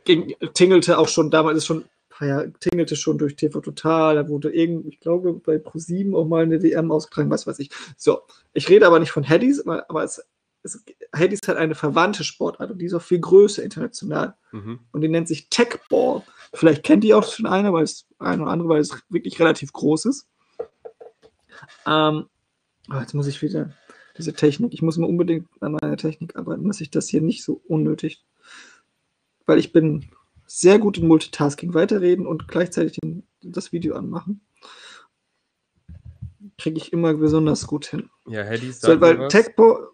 Ging, tingelte auch schon damals, ist schon ein ja, tingelte schon durch TV Total, da wurde irgend, ich glaube, bei Pro7 auch mal eine WM ausgetragen, was weiß ich. So, ich rede aber nicht von Headies, aber es, es, Headies hat eine verwandte Sportart und die ist auch viel größer international. Mhm. Und die nennt sich Techball. Vielleicht kennt die auch schon einer, weil es ein oder andere, weil es wirklich relativ groß ist. Ähm, oh, jetzt muss ich wieder diese Technik. Ich muss mir unbedingt an meiner Technik arbeiten, dass ich das hier nicht so unnötig, weil ich bin sehr gut in Multitasking weiterreden und gleichzeitig den, das Video anmachen. Kriege ich immer besonders gut hin. Ja, Headies So, weil Techball,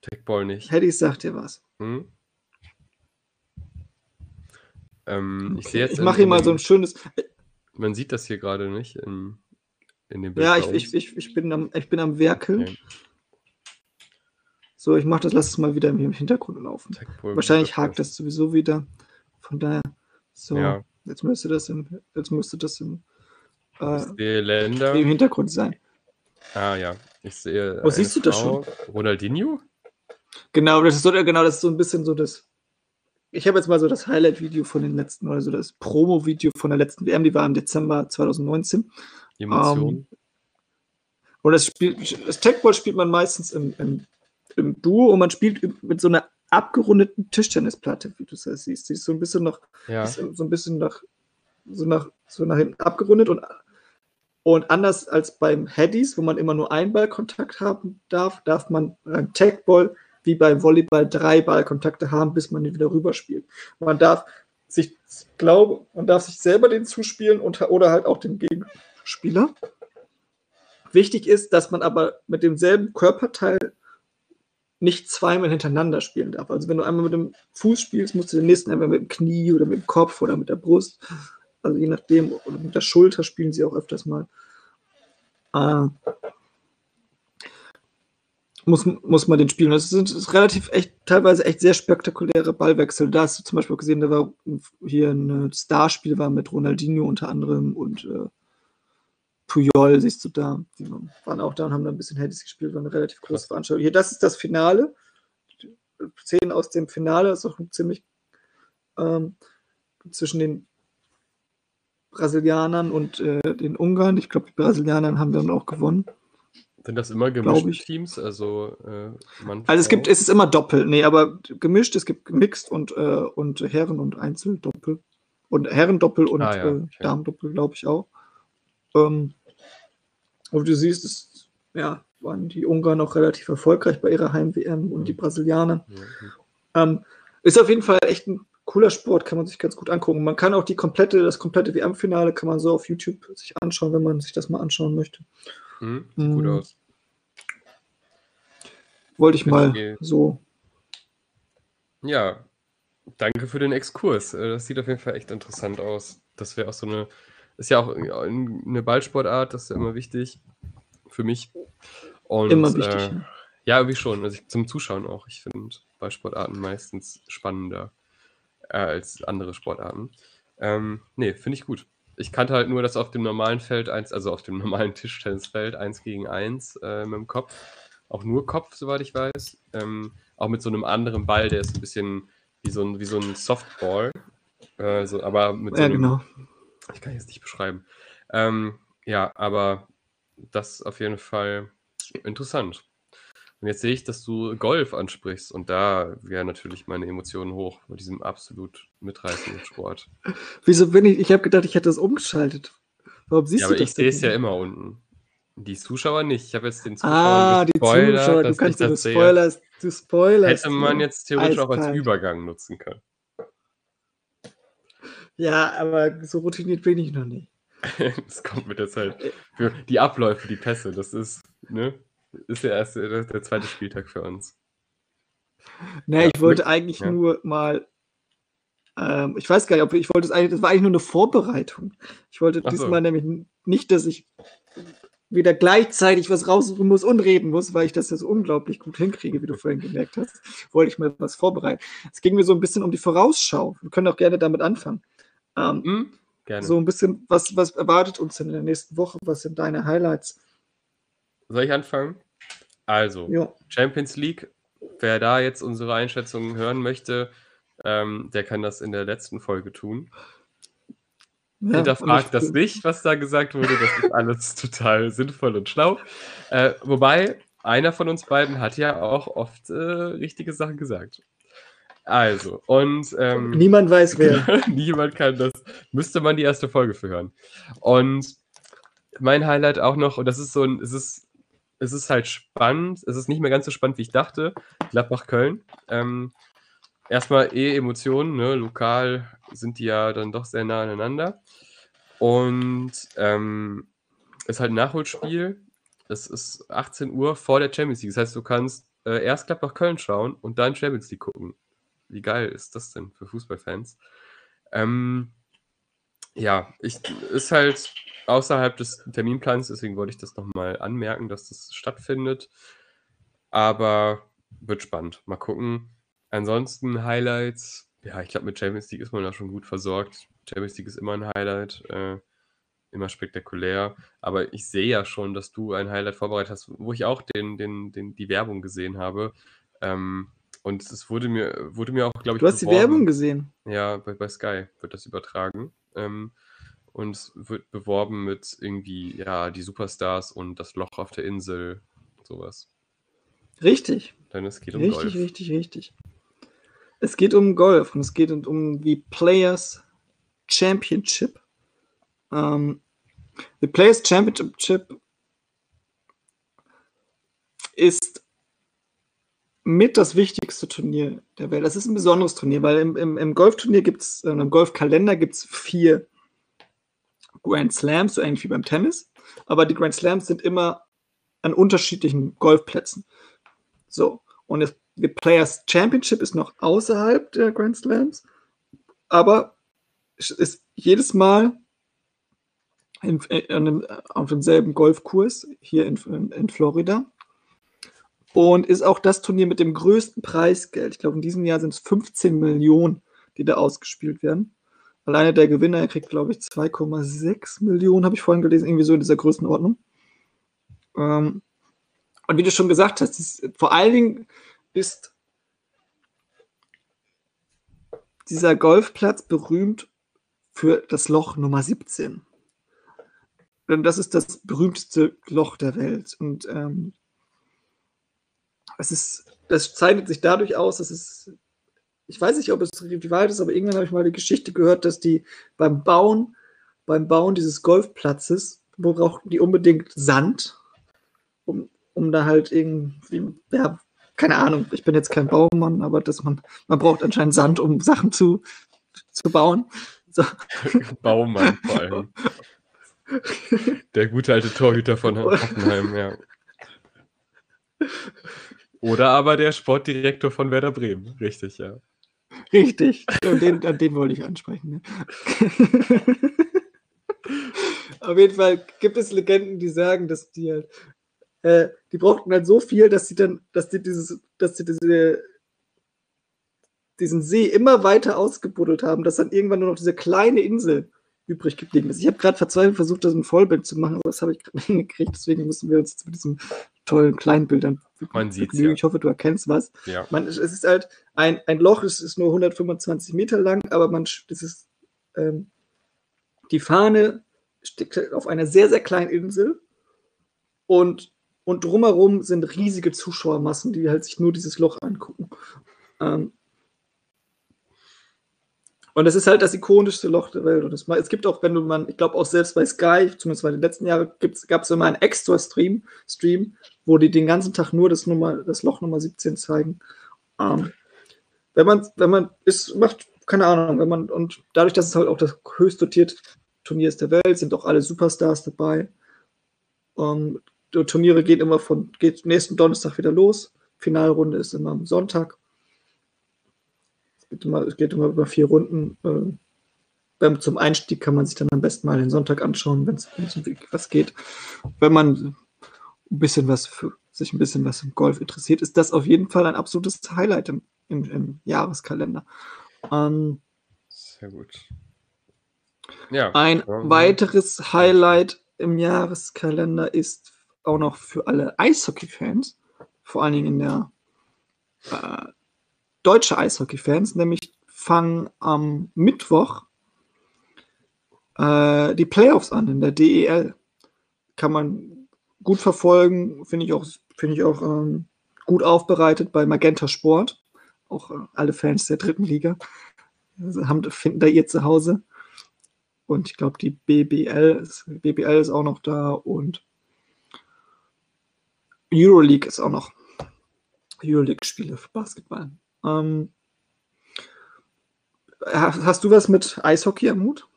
Techball nicht. Headies sagt dir was. Hm? Ähm, ich sehe jetzt. Ich mache hier mal so ein schönes. Man sieht das hier gerade nicht in, in dem Bild. Ja, ich, ich, ich, ich, bin am, ich bin am Werkeln. Okay. So, ich mache das, lass es mal wieder im Hintergrund laufen. Wahrscheinlich hakt das sowieso wieder. Von daher. So, Ja. jetzt müsste das im, jetzt müsste das im, äh, Länder. im Hintergrund sein. Ah ja, ich sehe. Oh, siehst du das Frau. Ronaldinho? Genau, das ist so, genau, das ist so ein bisschen so das. Ich habe jetzt mal so das Highlight-Video von den letzten, oder so das Promo-Video von der letzten WM, die war im Dezember 2019. Emotion. Und das spielt, das Techball spielt man meistens im, im, im Duo und man spielt mit so einer abgerundeten Tischtennisplatte, wie du das siehst. Die ist so ein bisschen noch, ja. so ein bisschen nach, so nach, so nach hinten abgerundet und, und anders als beim Headies, wo man immer nur einen Ballkontakt haben darf, darf man beim Techball wie beim Volleyball drei Ballkontakte haben, bis man den wieder rüberspielt. Man darf sich, ich glaube, man darf sich selber den zuspielen und, oder halt auch den Gegenspieler. Wichtig ist, dass man aber mit demselben Körperteil nicht zweimal hintereinander spielen darf. Also wenn du einmal mit dem Fuß spielst, musst du den nächsten einmal mit dem Knie oder mit dem Kopf oder mit der Brust. Also je nachdem, oder mit der Schulter spielen sie auch öfters mal. Äh, muss, muss man den spielen. Das sind ist relativ echt, teilweise echt sehr spektakuläre Ballwechsel. Da hast du zum Beispiel gesehen, da war hier ein Starspiel war mit Ronaldinho unter anderem und äh, Puyol, siehst du da. Die waren auch da und haben da ein bisschen Handys gespielt, war eine relativ große. Veranstaltung. Hier, das ist das Finale. Szenen aus dem Finale, das ist auch ziemlich ähm, zwischen den Brasilianern und äh, den Ungarn. Ich glaube, die Brasilianer haben dann auch gewonnen. Sind das immer gemischte. Teams? Also, äh, Mann, Also es gibt, es ist immer Doppel, nee, aber gemischt, es gibt gemixt und, äh, und Herren- und Einzeldoppel. Und Herrendoppel und Ah, ja, äh, okay. Damendoppel, glaube ich auch. Ähm, aber du siehst, es ja, waren die Ungarn auch relativ erfolgreich bei ihrer Heim-WM und die Mhm. Brasilianer. Ja, Ähm, ist auf jeden Fall echt ein cooler Sport, kann man sich ganz gut angucken. Man kann auch die komplette, das komplette WM-Finale kann man so auf YouTube sich anschauen, wenn man sich das mal anschauen möchte. Hm, sieht gut Mhm. aus. Wollte ich mal Okay. so. Ja, danke für den Exkurs. Äh, Das sieht auf jeden Fall echt interessant aus. Das wäre auch so eine, ist ja auch eine Ballsportart, das ist ja immer wichtig für mich. Und, Immer wichtig. Äh, ja. ja, irgendwie schon. Also ich, zum Zuschauen auch. Ich finde Ballsportarten meistens spannender äh, als andere Sportarten. Ähm, nee, finde ich gut. Ich kannte halt nur, dass auf dem normalen Feld eins, also auf dem normalen Tischtennisfeld eins gegen eins äh, mit dem Kopf, auch nur Kopf, soweit ich weiß, ähm, auch mit so einem anderen Ball, der ist ein bisschen wie so ein, wie so ein Softball, äh, so, aber mit so Ja, einem, genau. ich kann es nicht beschreiben. Ähm, ja, aber das ist auf jeden Fall interessant. Und jetzt sehe ich, dass du Golf ansprichst und da wären natürlich meine Emotionen hoch bei diesem absolut mitreißenden Sport. Wieso bin ich? Ich habe gedacht, ich hätte das umgeschaltet. Warum siehst ja, du aber das ich sehe es ja immer unten. Die Zuschauer nicht. Ich habe jetzt den Zuschauern Ah, die gespoilert, Zuschauer, du kannst du das sehe. spoilerst, du spoilerst. Hätte man jetzt theoretisch auch als Eiskalt. Übergang nutzen können. Ja, aber so routiniert bin ich noch nicht. Das kommt mit der Zeit. Für die Abläufe, die Pässe, das ist, ne? Ist der erste, der, der zweite Spieltag für uns. Ne, Ja, ich wollte eigentlich ja. nur mal. Ähm, ich weiß gar nicht, ob ich wollte es eigentlich, das war eigentlich nur eine Vorbereitung. Ich wollte so. diesmal nämlich nicht, dass ich wieder gleichzeitig was raussuchen muss und reden muss, weil ich das ja so unglaublich gut hinkriege, wie du vorhin gemerkt hast. Wollte ich mal was vorbereiten. Es ging mir so ein bisschen um die Vorausschau. Wir können auch gerne damit anfangen. Ähm, Hm? Gerne. so ein bisschen, was, was erwartet uns denn in der nächsten Woche? Was sind deine Highlights? Soll ich anfangen? Also, Ja, Champions League, wer da jetzt unsere Einschätzungen hören möchte, ähm, der kann das in der letzten Folge tun. Ja, Hinterfragt das ich- nicht, was da gesagt wurde. Das ist alles total sinnvoll und schlau. Äh, wobei, einer von uns beiden hat ja auch oft äh, richtige Sachen gesagt. Also, und ähm, Niemand weiß wer. niemand kann das. Müsste man die erste Folge für hören. Und mein Highlight auch noch, und das ist so ein, es ist, es ist halt spannend, es ist nicht mehr ganz so spannend, wie ich dachte. Gladbach-Köln. Ähm, erstmal eh Emotionen, ne? Lokal sind die ja dann doch sehr nah aneinander. Und ähm, ist halt ein Nachholspiel. Es ist 18 Uhr vor der Champions League. Das heißt, du kannst äh, erst Gladbach-Köln schauen und dann Champions League gucken. Wie geil ist das denn für Fußballfans? Ähm, ja, ich, ist halt außerhalb des Terminplans, deswegen wollte ich das nochmal anmerken, dass das stattfindet. Aber wird spannend. Mal gucken. Ansonsten Highlights. Ja, ich glaube, mit Champions League ist man da schon gut versorgt. Champions League ist immer ein Highlight. Äh, immer spektakulär. Aber ich sehe ja schon, dass du ein Highlight vorbereitet hast, wo ich auch den, den, den, die Werbung gesehen habe. Ähm, und es wurde mir, wurde mir auch, glaube ich, Du hast die beworben. Werbung gesehen. Ja, bei, bei Sky wird das übertragen. Ähm, und es wird beworben mit irgendwie, ja, die Superstars und das Loch auf der Insel, sowas. Richtig. Denn es geht um richtig, Golf. richtig, richtig. Es geht um Golf und es geht um- um die Players Championship. Ähm, die Players Championship ist mit das wichtigste Turnier der Welt. Das ist ein besonderes Turnier, weil im, im, im Golfturnier gibt es, äh, im Golfkalender gibt es vier Grand Slams, so ähnlich wie beim Tennis. Aber die Grand Slams sind immer an unterschiedlichen Golfplätzen. So, und das, die Players Championship ist noch außerhalb der Grand Slams, aber es ist jedes Mal in, in, dem- auf demselben Golfkurs hier in, in Florida und ist auch das Turnier mit dem größten Preisgeld. Ich glaube, in diesem Jahr sind es 15 Millionen, die da ausgespielt werden. Alleine der Gewinner er kriegt, glaube ich, 2,6 Millionen, habe ich vorhin gelesen, irgendwie so in dieser Größenordnung. Ähm, und wie du schon gesagt hast, ist, vor allen Dingen ist dieser Golfplatz berühmt für das Loch Nummer 17. Denn das ist das berühmteste Loch der Welt. Und ähm, es ist, das zeichnet sich dadurch aus, dass es, ich weiß nicht, ob es die Wahrheit ist, aber irgendwann habe ich mal die Geschichte gehört, dass die beim Bauen, beim Bauen dieses Golfplatzes, wo brauchten die unbedingt Sand, um, um da halt irgendwie, ja, keine Ahnung, ich bin jetzt kein Baumann, aber dass man, man braucht anscheinend Sand, um Sachen zu, zu bauen. So. Baumann vor allem. Der gute alte Torhüter von Hoffenheim, ja. Oder aber der Sportdirektor von Werder Bremen. Richtig, ja. Richtig. Und den, an den wollte ich ansprechen. Ne? Auf jeden Fall gibt es Legenden, die sagen, dass die halt, äh, die brauchten halt so viel, dass sie dann, dass die dieses, dass sie diese, diesen See immer weiter ausgebuddelt haben, dass dann irgendwann nur noch diese kleine Insel übrig geblieben ist. Ich habe gerade verzweifelt versucht, das ein Vollbild zu machen, aber das habe ich gerade nicht hingekriegt. Deswegen müssen wir uns jetzt mit diesen tollen Kleinbildern Man begnügen. ja. Ich hoffe, du erkennst was. ja. Man, es ist halt ein, ein Loch, es ist nur 125 Meter lang, aber man, das ist, ähm, die Fahne steht halt auf einer sehr, sehr kleinen Insel und, und drumherum sind riesige Zuschauermassen, die halt sich nur dieses Loch angucken. Ähm, und das ist halt das ikonischste Loch der Welt. Und das, es gibt auch, wenn du man, ich glaube auch selbst bei Sky, zumindest bei den letzten Jahren, gab es immer einen Extra-Stream, Stream, wo die den ganzen Tag nur das, Nummer, das Loch Nummer 17 zeigen. Ähm, wenn man, wenn man, es macht, keine Ahnung, wenn man, und dadurch, dass es halt auch das höchst dotierte Turnier ist der Welt, sind auch alle Superstars dabei. Ähm, Turniere gehen immer von, geht nächsten Donnerstag wieder los. Finalrunde ist immer am Sonntag. Es geht immer, es geht immer über vier Runden. Äh, beim, zum Einstieg kann man sich dann am besten mal den Sonntag anschauen, wenn es um was geht. Wenn man ein bisschen was für sich ein bisschen was im Golf interessiert, ist das auf jeden Fall ein absolutes Highlight im, im, im Jahreskalender. Ähm, Sehr gut. Ja. ein ja. weiteres Highlight im Jahreskalender ist auch noch für alle Eishockey-Fans, vor allen Dingen in der äh, deutsche Eishockey-Fans, nämlich fangen am Mittwoch äh, die Playoffs an in der DEL. Kann man gut verfolgen, finde ich auch, finde ich auch ähm, gut aufbereitet bei Magenta Sport. Auch äh, alle Fans der dritten Liga haben, finden da ihr Zuhause. Und ich glaube, die BBL ist, BBL ist auch noch da und Euroleague ist auch noch. Euroleague-Spiele für Basketball. Ähm, hast du was mit Eishockey am Hut?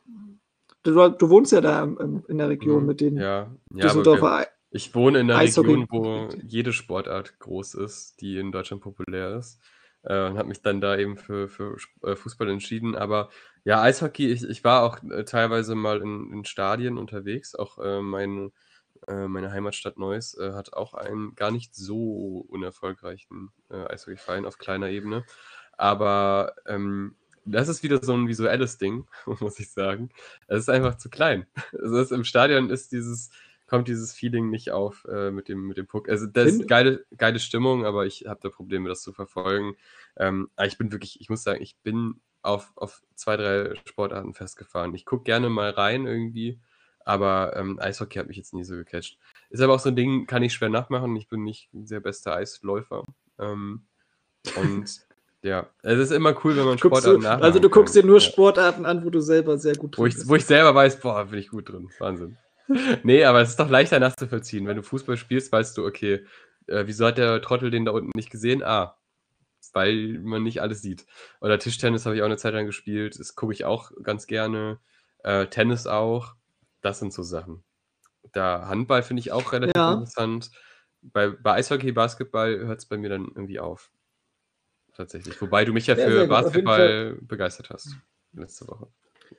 Du, du wohnst ja da in der Region mhm, mit den ja, ja, Düsseldorfer Ich wohne in der Eishockey Region, wo jede Sportart groß ist, die in Deutschland populär ist. Äh, und habe mich dann da eben für, für äh, Fußball entschieden. Aber ja, Eishockey, ich, ich war auch äh, teilweise mal in, in Stadien unterwegs. Auch äh, mein, äh, meine Heimatstadt Neuss äh, hat auch einen gar nicht so unerfolgreichen Eishockeyverein auf kleiner Ebene. Aber ähm, das ist wieder so ein visuelles Ding, muss ich sagen. Es ist einfach zu klein. Also ist, Im Stadion ist dieses, kommt dieses Feeling nicht auf äh, mit, dem, mit dem Puck. Also das ist geile, geile Stimmung, aber ich habe da Probleme, das zu verfolgen. Ähm, aber ich bin wirklich, ich muss sagen, ich bin auf, auf zwei, drei Sportarten festgefahren. Ich gucke gerne mal rein irgendwie, aber ähm, Eishockey hat mich jetzt nie so gecatcht. Ist aber auch so ein Ding, kann ich schwer nachmachen. Ich bin nicht der beste Eisläufer. Ähm, und Ja, es ist immer cool, wenn man Sportarten nachmacht. Also du guckst dir nur Sportarten an, wo du selber sehr gut drin wo ich, bist. Wo ich selber weiß, boah, bin ich gut drin. Wahnsinn. nee, aber es ist doch leichter nachzuvollziehen. Wenn du Fußball spielst, weißt du, okay, äh, wieso hat der Trottel den da unten nicht gesehen? Ah, weil man nicht alles sieht. Oder Tischtennis habe ich auch eine Zeit lang gespielt. Das gucke ich auch ganz gerne. Äh, Tennis auch. Das sind so Sachen. Da Handball finde ich auch relativ ja. interessant. Bei, bei Eishockey, Basketball hört es bei mir dann irgendwie auf tatsächlich. Wobei du mich ja für Basketball begeistert hast letzte Woche.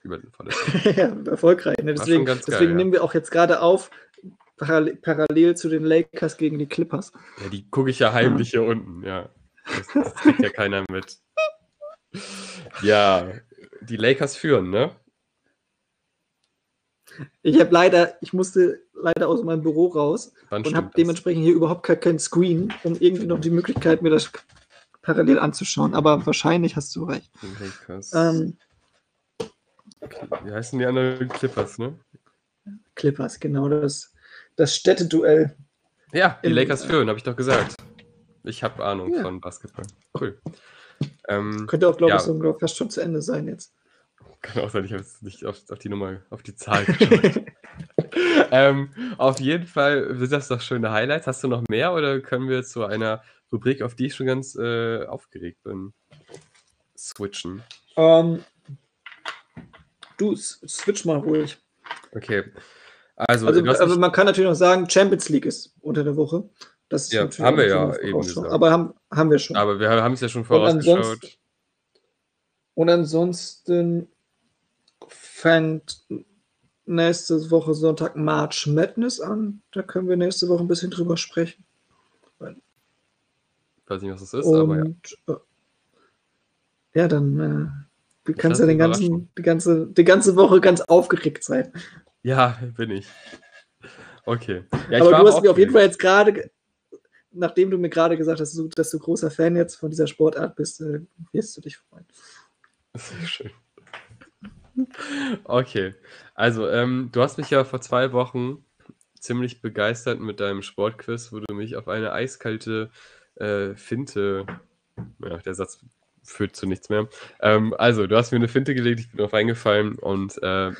Über den ja, erfolgreich. Ne? Deswegen, geil, deswegen ja. nehmen wir auch jetzt gerade auf, parallel, parallel, zu den Lakers gegen die Clippers. Ja, die gucke ich ja heimlich hier unten, ja. Das, das kriegt ja keiner mit. Ja, die Lakers führen, ne? Ich habe leider, ich musste leider aus meinem Büro raus Wann und habe dementsprechend hier überhaupt kein Screen, um irgendwie noch die Möglichkeit, mir das parallel anzuschauen, aber wahrscheinlich hast du recht. Ähm, okay. Wie heißen die anderen Clippers, ne? Clippers, genau, das, das Städteduell. Ja, die Lakers führen, habe ich doch gesagt. Ich habe Ahnung ja. von Basketball. Cool. Ähm, Könnte auch, glaube ja. ich, so fast schon zu Ende sein jetzt. Kann auch sein, ich habe jetzt nicht auf, auf, die Nummer, auf die Zahl geschaut. ähm, auf jeden Fall sind das doch schöne Highlights. Hast du noch mehr oder können wir zu einer Rubrik, auf die ich schon ganz äh, aufgeregt bin. Switchen. Um, ähm, du, switch mal ruhig. Okay. Also, also, also man kann natürlich noch sagen, Champions League ist unter der Woche. Das ja, haben wir ja eben gesagt. Aber haben, haben wir schon. Aber wir haben es ja schon vorausgeschaut. Und ansonsten fängt nächste Woche Sonntag March Madness an. Da können wir nächste Woche ein bisschen drüber sprechen weiß nicht, was das ist, und, aber ja. Äh, ja, dann äh, du kannst ja den ganzen, die, ganze, die ganze Woche ganz aufgeregt sein. Ja, bin ich. Okay. Ja, aber du hast mir auf jeden Fall jetzt gerade, nachdem du mir gerade gesagt hast, dass du, dass du großer Fan jetzt von dieser Sportart bist, äh, wirst du dich freuen. Sehr schön. Okay, also ähm, du hast mich ja vor zwei Wochen ziemlich begeistert mit deinem Sportquiz, wo du mich auf eine eiskalte äh, Finte. Ja, der Satz führt zu nichts mehr. Ähm, also, du hast mir eine Finte gelegt, ich bin drauf eingefallen und äh,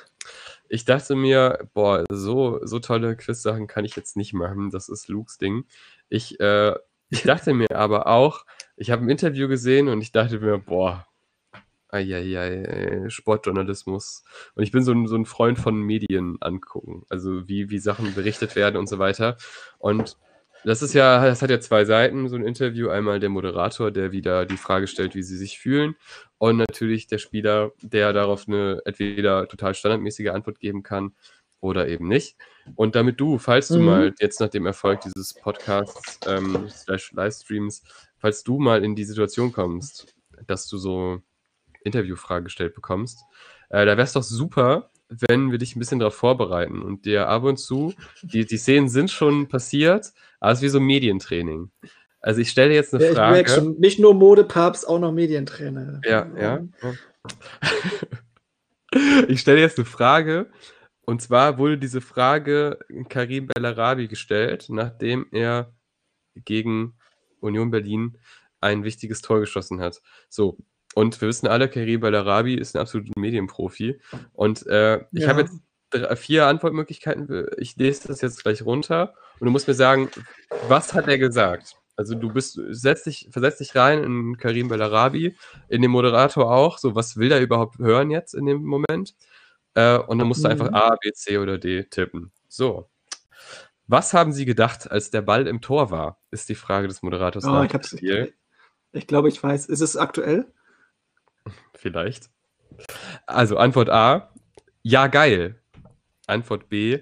ich dachte mir, boah, so, so tolle Quiz-Sachen kann ich jetzt nicht machen. Das ist Lukes Ding. Ich, äh, ich dachte mir aber auch, ich habe ein Interview gesehen und ich dachte mir, boah, Eieiei, Sportjournalismus. Und ich bin so ein, so ein Freund von Medien angucken, also wie, wie Sachen berichtet werden und so weiter. Und das ist ja, das hat ja zwei Seiten, so ein Interview. Einmal der Moderator, der wieder die Frage stellt, wie sie sich fühlen. Und natürlich der Spieler, der darauf eine entweder total standardmäßige Antwort geben kann oder eben nicht. Und damit du, falls du mhm. mal jetzt nach dem Erfolg dieses Podcasts ähm, slash Livestreams, falls du mal in die Situation kommst, dass du so Interviewfragen gestellt bekommst, äh, da wäre es doch super, wenn wir dich ein bisschen darauf vorbereiten und dir ab und zu, die, die Szenen sind schon passiert, aber es ist wie so ein Medientraining. Also ich stelle jetzt eine Ja, ich Frage. merke schon, nicht nur Modepapst, auch noch Medientrainer. Ja, ja. ja. Ich stelle jetzt eine Frage. Und zwar wurde diese Frage Karim Bellarabi gestellt, nachdem er gegen Union Berlin ein wichtiges Tor geschossen hat. So. Und wir wissen alle, Karim Bellarabi ist ein absoluter Medienprofi. Und äh, ich Ja. habe jetzt drei, vier Antwortmöglichkeiten. Ich lese das jetzt gleich runter und du musst mir sagen, was hat er gesagt? Also du bist, setz dich, versetz dich rein in Karim Bellarabi, in den Moderator auch. So, was will der überhaupt hören jetzt in dem Moment? Äh, und dann musst du einfach Mhm. A, B, C oder D tippen. So. Was haben Sie gedacht, als der Ball im Tor war? Ist die Frage des Moderators. Oh, ich, Spiel. ich glaube, ich weiß. Ist es aktuell? Vielleicht. Also Antwort A, ja geil. Antwort B,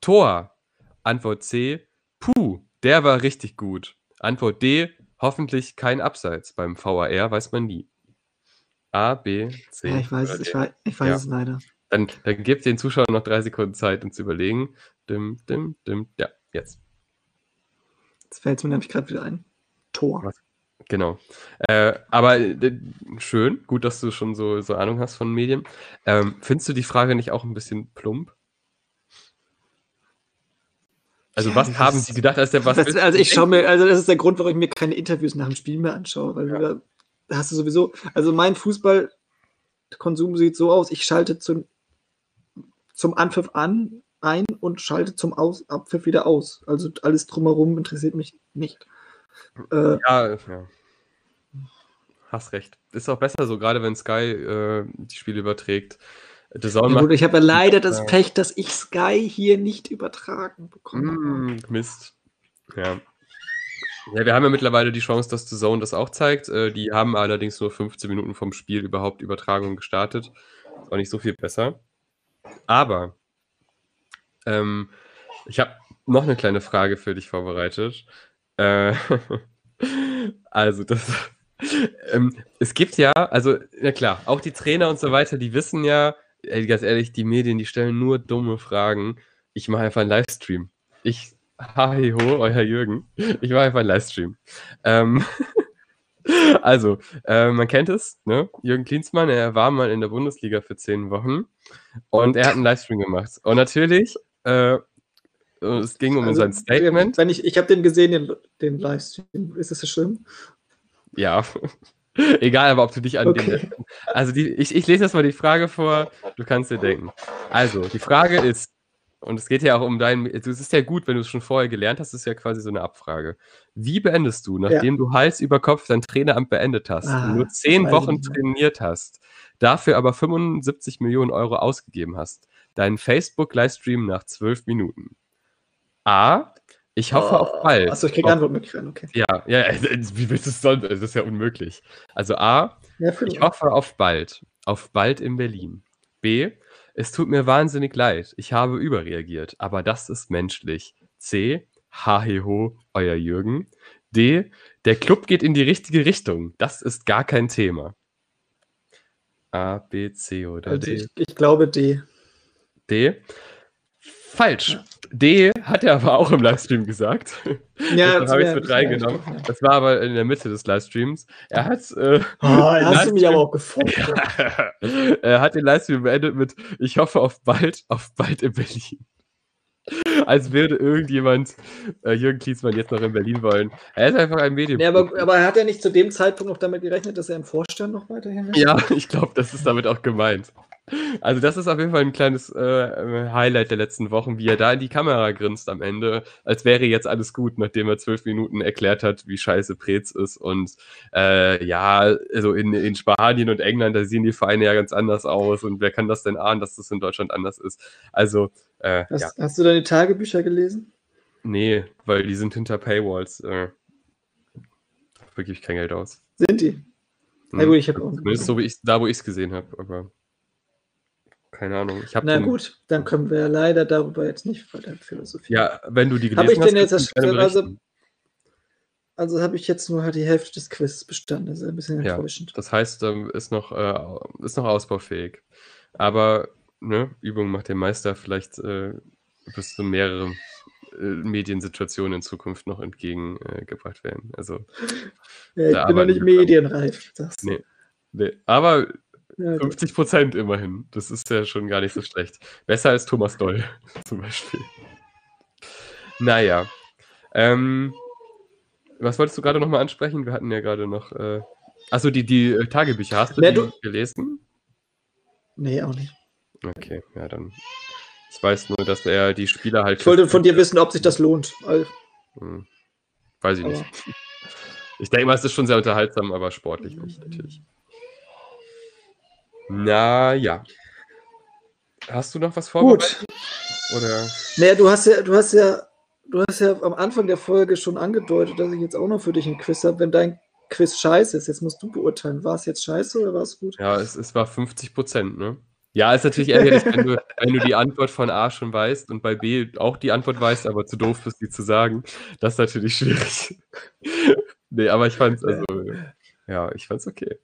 Tor. Antwort C, puh, der war richtig gut. Antwort D, hoffentlich kein Abseits. Beim VAR weiß man nie. A, B, C. Ja, ich weiß ich weiß, ich weiß Ja. es leider. Dann, dann gebt den Zuschauern noch drei Sekunden Zeit, um zu überlegen. Dim, dim, dim. Ja, jetzt. Jetzt fällt es mir nämlich gerade wieder ein. Tor. Was? Genau. Äh, aber äh, schön, gut, dass du schon so, so Ahnung hast von Medien. Ähm, findest du die Frage nicht auch ein bisschen plump? Also, Ja, was haben sie gedacht, als der was Das, also ich schaue mir, also das ist der Grund, warum ich mir keine Interviews nach dem Spiel mehr anschaue, weil Ja. da hast du sowieso, also mein Fußballkonsum sieht so aus, ich schalte zum, zum Anpfiff an, ein und schalte zum aus, Abpfiff wieder aus. Also alles drumherum interessiert mich nicht. Äh, Ja, ja. Hast recht. Ist auch besser so, gerade wenn Sky äh, die Spiele überträgt. The ja gut, ich habe ja leider das. Pech, dass ich Sky hier nicht übertragen bekomme. Mm, Mist. Ja. Ja, wir haben ja mittlerweile die Chance, dass The Zone das auch zeigt. Äh, die haben allerdings nur 15 Minuten vom Spiel überhaupt Übertragung gestartet. Ist auch nicht so viel besser. Aber ähm, ich habe noch eine kleine Frage für dich vorbereitet. Äh, also, das. Ähm, es gibt ja, also, na klar, auch die Trainer und so weiter, die wissen ja, ey, ganz ehrlich, die Medien, die stellen nur dumme Fragen. Ich mache einfach einen Livestream. Ich, hi ho, euer Jürgen. Ich mache einfach einen Livestream. Ähm, also, äh, man kennt es, ne? Jürgen Klinsmann, er war mal in der Bundesliga für zehn Wochen und er hat einen Livestream gemacht. Und natürlich, äh, es ging um Also, sein Statement. Wenn ich ich habe den gesehen, den, den Livestream. Ist das so schlimm? Ja. Egal, aber ob du dich an Okay. den. Also, die, ich, ich lese jetzt mal die Frage vor, du kannst dir denken. Also, die Frage ist, und es geht ja auch um dein. Es ist ja gut, wenn du es schon vorher gelernt hast, ist ja quasi so eine Abfrage. Wie beendest du, nachdem du Hals über Kopf dein Traineramt beendet hast, Ah, nur zehn Wochen trainiert hast, dafür aber 75 Millionen Euro ausgegeben hast, deinen Facebook-Livestream nach zwölf Minuten? A. Ich hoffe auf bald. Achso, ich kriege Antwortmöglichkeiten, okay. Ja, ja, wie willst du es sonst? Das ist ja unmöglich. Also A, Ja, ich hoffe auf bald. Auf bald in Berlin. B, es tut mir wahnsinnig leid. Ich habe überreagiert, aber das ist menschlich. C, haheho, euer Jürgen. D, der Club geht in die richtige Richtung. Das ist gar kein Thema. A, B, C oder Also D? ich, ich glaube D. D. Falsch. D hat er aber auch im Livestream gesagt. Ja, Deshalb habe ich mit reingenommen. ja. Das war aber in der Mitte des Livestreams. Er hat, äh, Oh, hast du mich aber auch gefunden. er hat den Livestream beendet mit Ich hoffe auf bald, auf bald in Berlin. Als würde irgendjemand äh, Jürgen Klinsmann jetzt noch in Berlin wollen. Er ist einfach ein Medium. Nee, aber, aber er hat ja nicht zu dem Zeitpunkt noch damit gerechnet, dass er im Vorstand noch weiterhin ist? Ja, ich glaube, das ist damit auch gemeint. Also das ist auf jeden Fall ein kleines äh, Highlight der letzten Wochen, wie er da in die Kamera grinst am Ende, als wäre jetzt alles gut, nachdem er zwölf Minuten erklärt hat, wie scheiße Preetz ist. Und äh, ja, also in, in Spanien und England, da sehen die Vereine ja ganz anders aus. Und wer kann das denn ahnen, dass das in Deutschland anders ist? Also, äh, Hast, ja, hast du deine Tagebücher gelesen? nee, weil die sind hinter Paywalls. Äh, dafür gebe ich kein Geld aus. Sind die? Na Hm. gut, ich habe auch. Zumindest so, wie ich, da, wo ich es gesehen habe, aber keine Ahnung. Ich hab Na gut, dann können wir leider darüber jetzt nicht weiter philosophieren. Ja, wenn du die Hab gelesen ich denn hast, jetzt gerne also-. Also habe ich jetzt nur halt die Hälfte des Quizzes bestanden. Das ist ein bisschen Ja. enttäuschend. Das heißt, ähm, ist noch, äh, ist noch ausbaufähig. Aber ne, Übung macht den Meister. Vielleicht äh, wirst du mehrere äh, Mediensituationen in Zukunft noch entgegengebracht werden. Also, ja, ich bin noch nicht medienreif. Nee, nee. Aber ja, 50 Prozent immerhin. Das ist ja schon gar nicht so schlecht. Besser als Thomas Doll zum Beispiel. Naja. Ähm, was wolltest du gerade nochmal ansprechen? Wir hatten ja gerade noch. Äh, achso, die, die äh, Tagebücher. Hast du nee, die du... gelesen? Nee, auch nicht. Okay, ja, dann. Ich weiß nur, dass er die Spieler halt. Ich wollte von dir wissen, ob sich das lohnt. Hm. Weiß ich aber. nicht. Ich denke mal, es ist schon sehr unterhaltsam, aber sportlich nicht, natürlich. Na ja. Hast du noch was vorbereitet? Gut. Oder? Naja, du hast ja, du hast ja, du hast ja am Anfang der Folge schon angedeutet, dass ich jetzt auch noch für dich ein Quiz habe. Wenn dein Quiz scheiße ist, jetzt musst du beurteilen, war es jetzt scheiße oder war es gut? Ja, es, es war 50 Prozent, ne? Ja, ist natürlich ärgerlich, wenn du, wenn du die Antwort von A schon weißt und bei B auch die Antwort weißt, aber zu doof bist, die zu sagen. Das ist natürlich schwierig. nee, aber ich fand's, also, ja, ich fand's okay.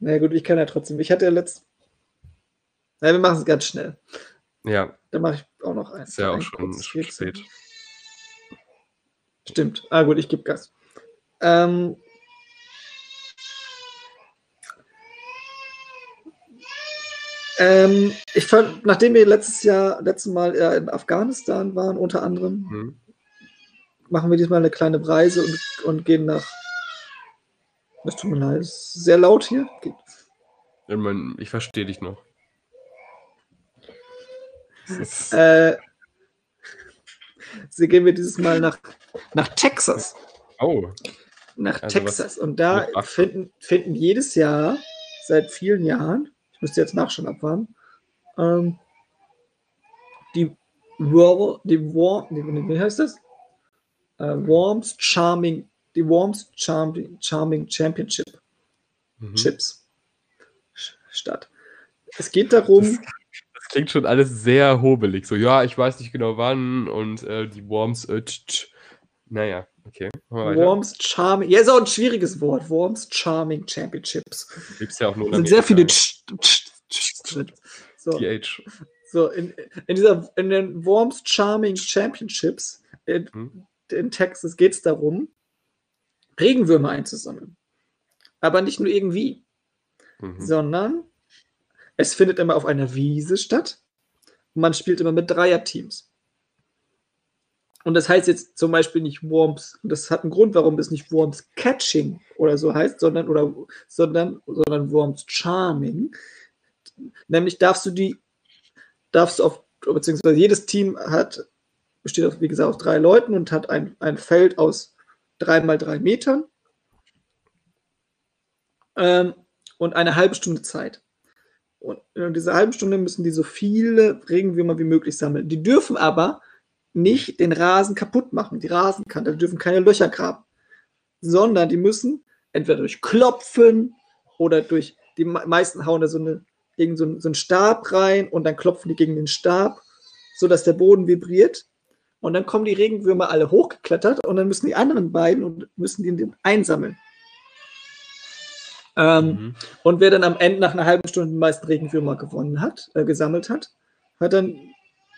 Na gut, ich kann ja trotzdem. Ich hatte ja letzt. Na, wir machen es ganz schnell. Ja. Dann mache ich auch noch eins. Ist ja auch schon spät. Stimmt. Ah gut, ich gebe Gas. Ähm, ähm, ich fand, nachdem wir letztes Jahr, letztes Mal ja in Afghanistan waren, unter anderem, hm. machen wir diesmal eine kleine Reise und, und gehen nach es tut mir leid, es ist sehr laut hier. Ich, mein, ich verstehe dich noch. Äh, sie gehen wir dieses Mal nach, nach Texas. Oh. Nach also Texas. Und da finden, finden jedes Jahr, seit vielen Jahren, ich müsste jetzt nachschauen abwarten, ähm, die War, die War, wie heißt das? Äh, Worms Charming die Worms Charming, Charming Championship mhm. Chips statt. Es geht darum. Das, das, klingt schon alles sehr hobelig. So, ja, ich weiß nicht genau wann und äh, die Worms. Äh, tsch, tsch. Naja, okay. Worms Charming. Ja, ist auch ein schwieriges Wort. Worms Charming Championships. Gibt es ja auch nur. Es sind sehr viele. Tsch, tsch, tsch, so. PH. So, in, in, dieser, in den Worms Charming Championships in, hm. in Texas geht es darum, Regenwürmer einzusammeln. Aber nicht nur irgendwie, mhm. sondern es findet immer auf einer Wiese statt. Und man spielt immer mit Dreierteams. Und das heißt jetzt zum Beispiel nicht Worms, und das hat einen Grund, warum es nicht Worms Catching oder so heißt, sondern, oder, sondern, sondern Worms Charming. Nämlich darfst du die, darfst du auf, beziehungsweise jedes Team hat, besteht auf, wie gesagt, aus drei Leuten und hat ein, ein Feld aus drei mal drei Metern ähm, und eine halbe Stunde Zeit. Und in dieser halben Stunde müssen die so viele Regenwürmer wie möglich sammeln. Die dürfen aber nicht den Rasen kaputt machen, die Rasenkante, die dürfen keine Löcher graben, sondern die müssen entweder durch Klopfen oder durch, die meisten hauen da so, eine, irgend so, einen, so einen Stab rein und dann klopfen die gegen den Stab, sodass der Boden vibriert und dann kommen die Regenwürmer alle hochgeklettert und dann müssen die anderen beiden und müssen die einsammeln. Ähm, mhm. Und wer dann am Ende nach einer halben Stunde die meisten Regenwürmer gewonnen hat, äh, gesammelt hat, hat dann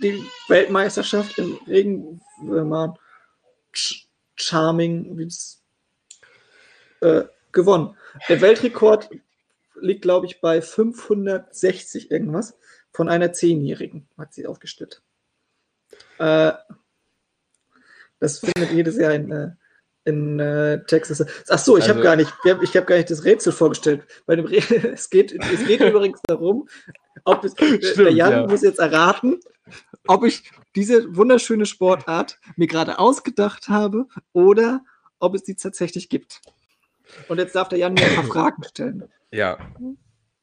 die Weltmeisterschaft im Regenwürmer Ch Charming äh, gewonnen. Der Weltrekord liegt, glaube ich, bei 560 irgendwas von einer Zehnjährigen, hat sie aufgestellt. Äh, das findet jedes Jahr in, äh, in äh, Texas. Ach so, ich also, habe gar nicht, ich habe gar nicht das Rätsel vorgestellt. Bei dem Re es geht, es geht übrigens darum, ob es, Stimmt, der Jan ja. muss jetzt erraten, ob ich diese wunderschöne Sportart mir gerade ausgedacht habe oder ob es die tatsächlich gibt. Und jetzt darf der Jan mir ein paar Fragen stellen. Ja.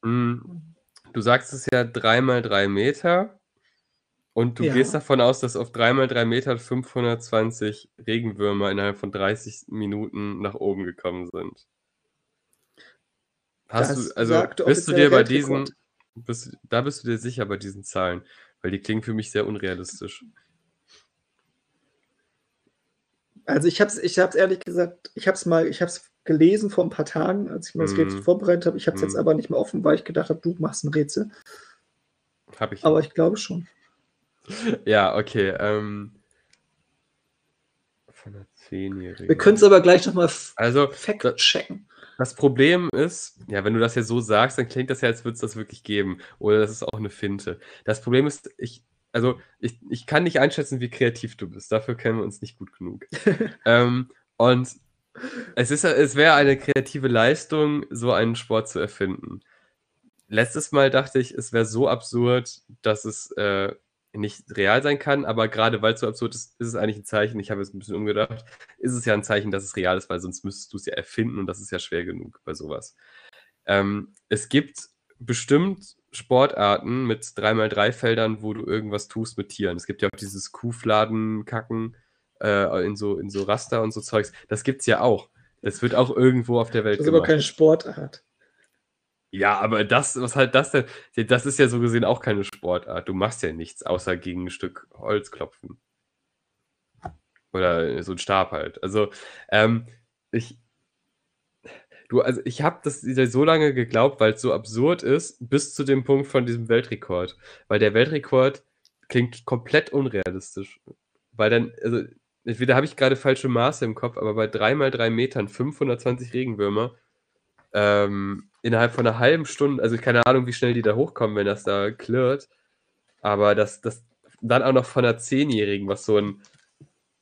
Hm. Du sagst es ja dreimal drei Meter. Und du ja. gehst davon aus, dass auf 3x3 Meter 520 Regenwürmer innerhalb von 30 Minuten nach oben gekommen sind. Hast das du, also bist du dir bei diesen, bist, da bist du dir sicher bei diesen Zahlen, weil die klingen für mich sehr unrealistisch. Also ich habe es ich hab's ehrlich gesagt, ich habe es mal, ich habe es gelesen vor ein paar Tagen, als ich mir das mm. Rätsel vorbereitet habe. Ich habe es mm. jetzt mhm. aber nicht mehr offen, weil ich gedacht habe, du machst ein Rätsel. Habe ich. Aber ich glaube schon. Ja, okay. Ähm, Von einer Zehnjährigen. Wir können es aber gleich nochmal Also, fact da- checken. Das Problem ist, ja, wenn du das ja so sagst, dann klingt das ja, als würde es das wirklich geben. Oder das ist auch eine Finte. Das Problem ist, ich, also ich, ich kann nicht einschätzen, wie kreativ du bist. Dafür kennen wir uns nicht gut genug. ähm, und es, ist, es wäre eine kreative Leistung, so einen Sport zu erfinden. Letztes Mal dachte ich, es wäre so absurd, dass es äh, nicht real sein kann, aber gerade weil es so absurd ist, ist es eigentlich ein Zeichen, ich habe jetzt ein bisschen umgedacht, ist es ja ein Zeichen, dass es real ist, weil sonst müsstest du es ja erfinden und das ist ja schwer genug bei sowas. Ähm, es gibt bestimmt Sportarten mit 3x3 Feldern, wo du irgendwas tust mit Tieren. Es gibt ja auch dieses Kuhfladen-Kacken äh, in, so, in so Raster und so Zeugs. Das gibt's ja auch. Das wird auch irgendwo auf der Welt Das ist aber gemacht. keine Sportart. Ja, aber das, was halt das denn? Das ist ja so gesehen auch keine Sportart. Du machst ja nichts, außer gegen ein Stück Holz klopfen. Oder so ein Stab halt. Also, ähm, ich. Du, also ich habe das so lange geglaubt, weil es so absurd ist, bis zu dem Punkt von diesem Weltrekord. Weil der Weltrekord klingt komplett unrealistisch. Weil dann, also, entweder habe ich gerade falsche Maße im Kopf, aber bei 3x3 Metern 520 Regenwürmer ähm, innerhalb von einer halben Stunde, also keine Ahnung, wie schnell die da hochkommen, wenn das da klirrt, aber das, das dann auch noch von einer Zehnjährigen, was so ein,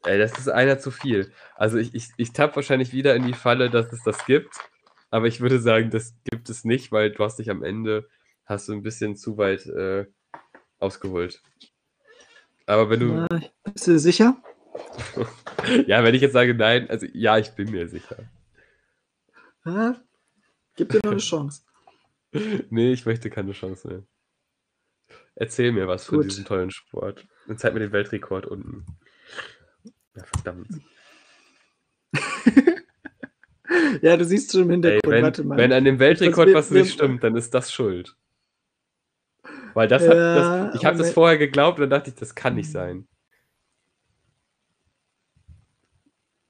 ey, das ist einer zu viel. Also ich, ich, ich tapp wahrscheinlich wieder in die Falle, dass es das gibt, aber ich würde sagen, das gibt es nicht, weil du hast dich am Ende, hast du ein bisschen zu weit äh, ausgeholt. Aber wenn du, bist du sicher? ja, wenn ich jetzt sage nein, also ja, ich bin mir sicher. Gib dir noch eine Chance. Nee, ich möchte keine Chance mehr. Erzähl mir was von Gut. diesem tollen Sport. Und zeig mir den Weltrekord unten. Ja, verdammt. Ja, du siehst schon im Ey, Hintergrund. wenn, Warte mal. wenn an dem Weltrekord was wir- nicht stimmt, dann ist das schuld. Weil das hat, Ja, das, ich habe das vorher geglaubt und dann dachte ich, das kann nicht sein.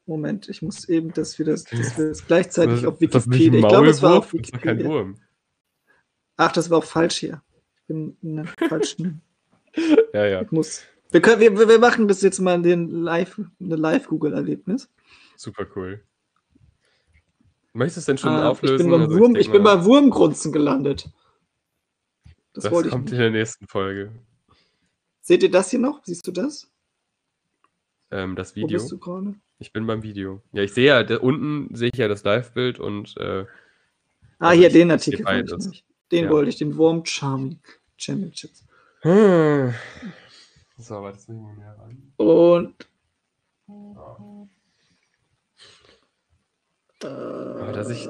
Moment, ich muss eben, dass wir das, dass wir das gleichzeitig auf Wikipedia. Ich glaube, es war auf Wikipedia. Wurm. Ach, das war auch falsch hier. Ich bin in der falschen. Ja, ja, Ich muss. Wir, können, wir, wir machen das jetzt mal den Live, eine Live-Google-Erlebnis. super cool. Möchtest du denn schon Ah, auflösen? ich bin beim, Also Wurm, denk ich bin Wurmgrunzen gelandet. Das, Das wollte ich kommt nicht. in der nächsten Folge. Seht ihr das hier noch? Siehst du das? Ähm, das Wo Video. bist du gerade? Ich bin beim Video. Ja, ich sehe ja, da unten sehe ich ja das Live-Bild und äh, Ah, hier, den Artikel. ich nämlich. Den Ja. wollte ich, den Worm Charming Championships. Hm. So, aber das nehmen wir mehr ran. Und. Aber dass ich.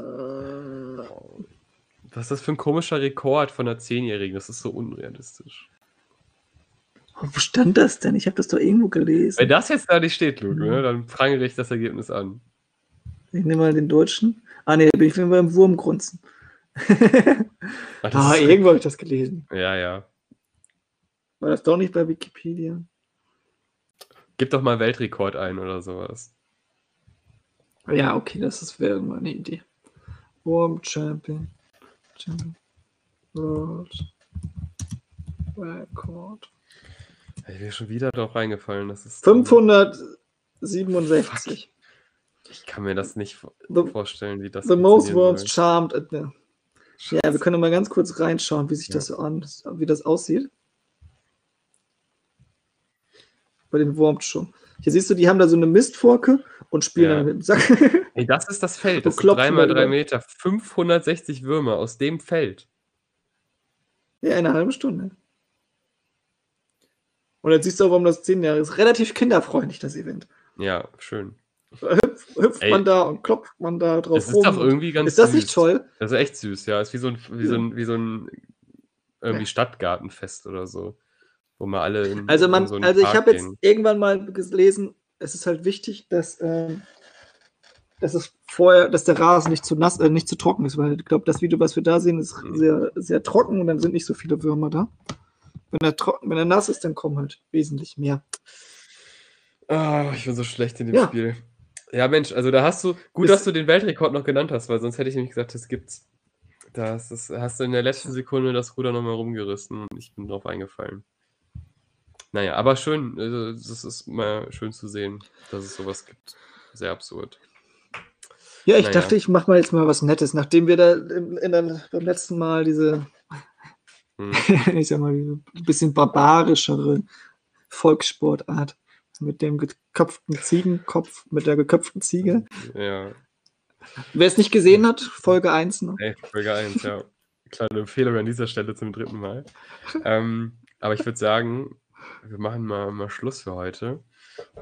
Was ist das für ein komischer Rekord von einer Zehnjährigen? Das ist so unrealistisch. Wo stand das denn? Ich habe das doch irgendwo gelesen. Wenn das jetzt da nicht steht, Luke, Mhm. ne, dann prangere ich das Ergebnis an. Ich nehme mal den deutschen. Ah, nee, da bin ich wieder beim Wurmgrunzen. Ach, ah, irgendwo habe ich das gelesen. ja, ja. War das doch nicht bei Wikipedia? Gib doch mal Weltrekord ein oder sowas. Ja, okay, das ist- wäre mal eine Idee. Worm Champion. Champion. World Record. Ich bin schon wieder drauf reingefallen. Das ist 567. Ich kann mir das nicht The, vorstellen, wie das the most worms charmed at the. Ja, wir können mal ganz kurz reinschauen, wie sich Ja. das an, wie das aussieht. Bei den Worms schon. Hier siehst du, die haben da so eine Mistforke und spielen Ja. dann mit dem Sack. Ey, das ist das Feld. Das sind klopfen 3 wir mal 3 über? Meter. 560 Würmer aus dem Feld. ja, eine halbe Stunde. Und jetzt siehst du auch, warum das 10 Jahre ist. Relativ kinderfreundlich, das Event. Ja, schön. Hüpf, hüpft Ey. man da und klopft man da drauf ist rum. doch irgendwie ganz ist das süß. nicht toll? Das ist echt süß, ja. Ist wie so ein, wie so ein, wie so ein irgendwie. Stadtgartenfest oder so. Wo man alle in, Also, in man, so einen also ich Park habe jetzt irgendwann mal gelesen, es ist halt wichtig, dass, ähm, dass es vorher, dass der Rasen nicht zu nass, äh, nicht zu trocken ist, weil ich glaube, das Video, was wir da sehen, ist Mhm. sehr, sehr trocken und dann sind nicht so viele Würmer da. Wenn er trocken, wenn er nass ist, dann kommen halt wesentlich mehr. Ah, ich bin so schlecht in dem Ja. Spiel. Ja, Mensch, also da hast du, gut, Ist- dass du den Weltrekord noch genannt hast, weil sonst hätte ich nämlich gesagt, das gibt's. Das, das hast du in der letzten Sekunde das Ruder nochmal rumgerissen und ich bin drauf eingefallen. naja, aber schön, äh, das ist mal schön zu sehen, dass es sowas gibt. Sehr absurd. Ja, ich Naja. dachte, ich mache mal jetzt mal was Nettes, nachdem wir da in, in beim letzten Mal diese, Hm. ich sag mal, ein bisschen barbarischere Volkssportart mit dem geköpften Ziegenkopf, mit der geköpften Ziege. Ja, Wer es nicht gesehen hat, Folge 1 noch. ey, Folge 1, ja. Kleine Empfehlung an dieser Stelle zum dritten Mal. Ähm, aber ich würde sagen, wir machen mal, mal Schluss für heute.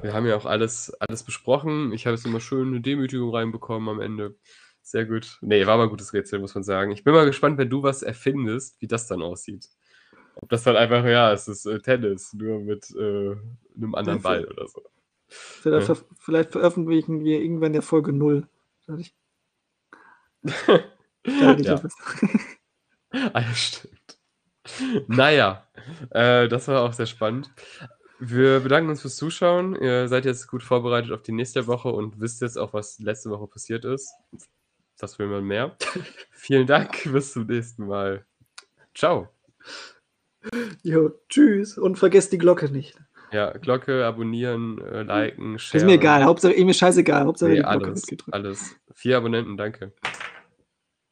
Wir haben ja auch alles, alles besprochen. Ich habe jetzt immer schön eine Demütigung reinbekommen am Ende. Sehr gut. Nee, war mal ein gutes Rätsel, muss man sagen. Ich bin mal gespannt, wenn du was erfindest, wie das dann aussieht. Ob das dann einfach, ja, es ist äh, Tennis, nur mit äh, einem anderen Ball oder so. Vielleicht, Ja. ver vielleicht veröffentlichen wir irgendwann der Folge 0. Da hatte ich, da hatte ich Ja. Ah, ja, stimmt. Naja, äh, das war auch sehr spannend. Wir bedanken uns fürs Zuschauen. Ihr seid jetzt gut vorbereitet auf die nächste Woche und wisst jetzt auch, was letzte Woche passiert ist. Das will man mehr. Vielen Dank, bis zum nächsten Mal. Ciao. Jo, tschüss und vergesst die Glocke nicht. Ja, Glocke, abonnieren, äh, liken, share. Ist mir egal, Hauptsache, mir scheißegal, Hauptsache Nee, die Glocke alles, alles. Vier Abonnenten, danke.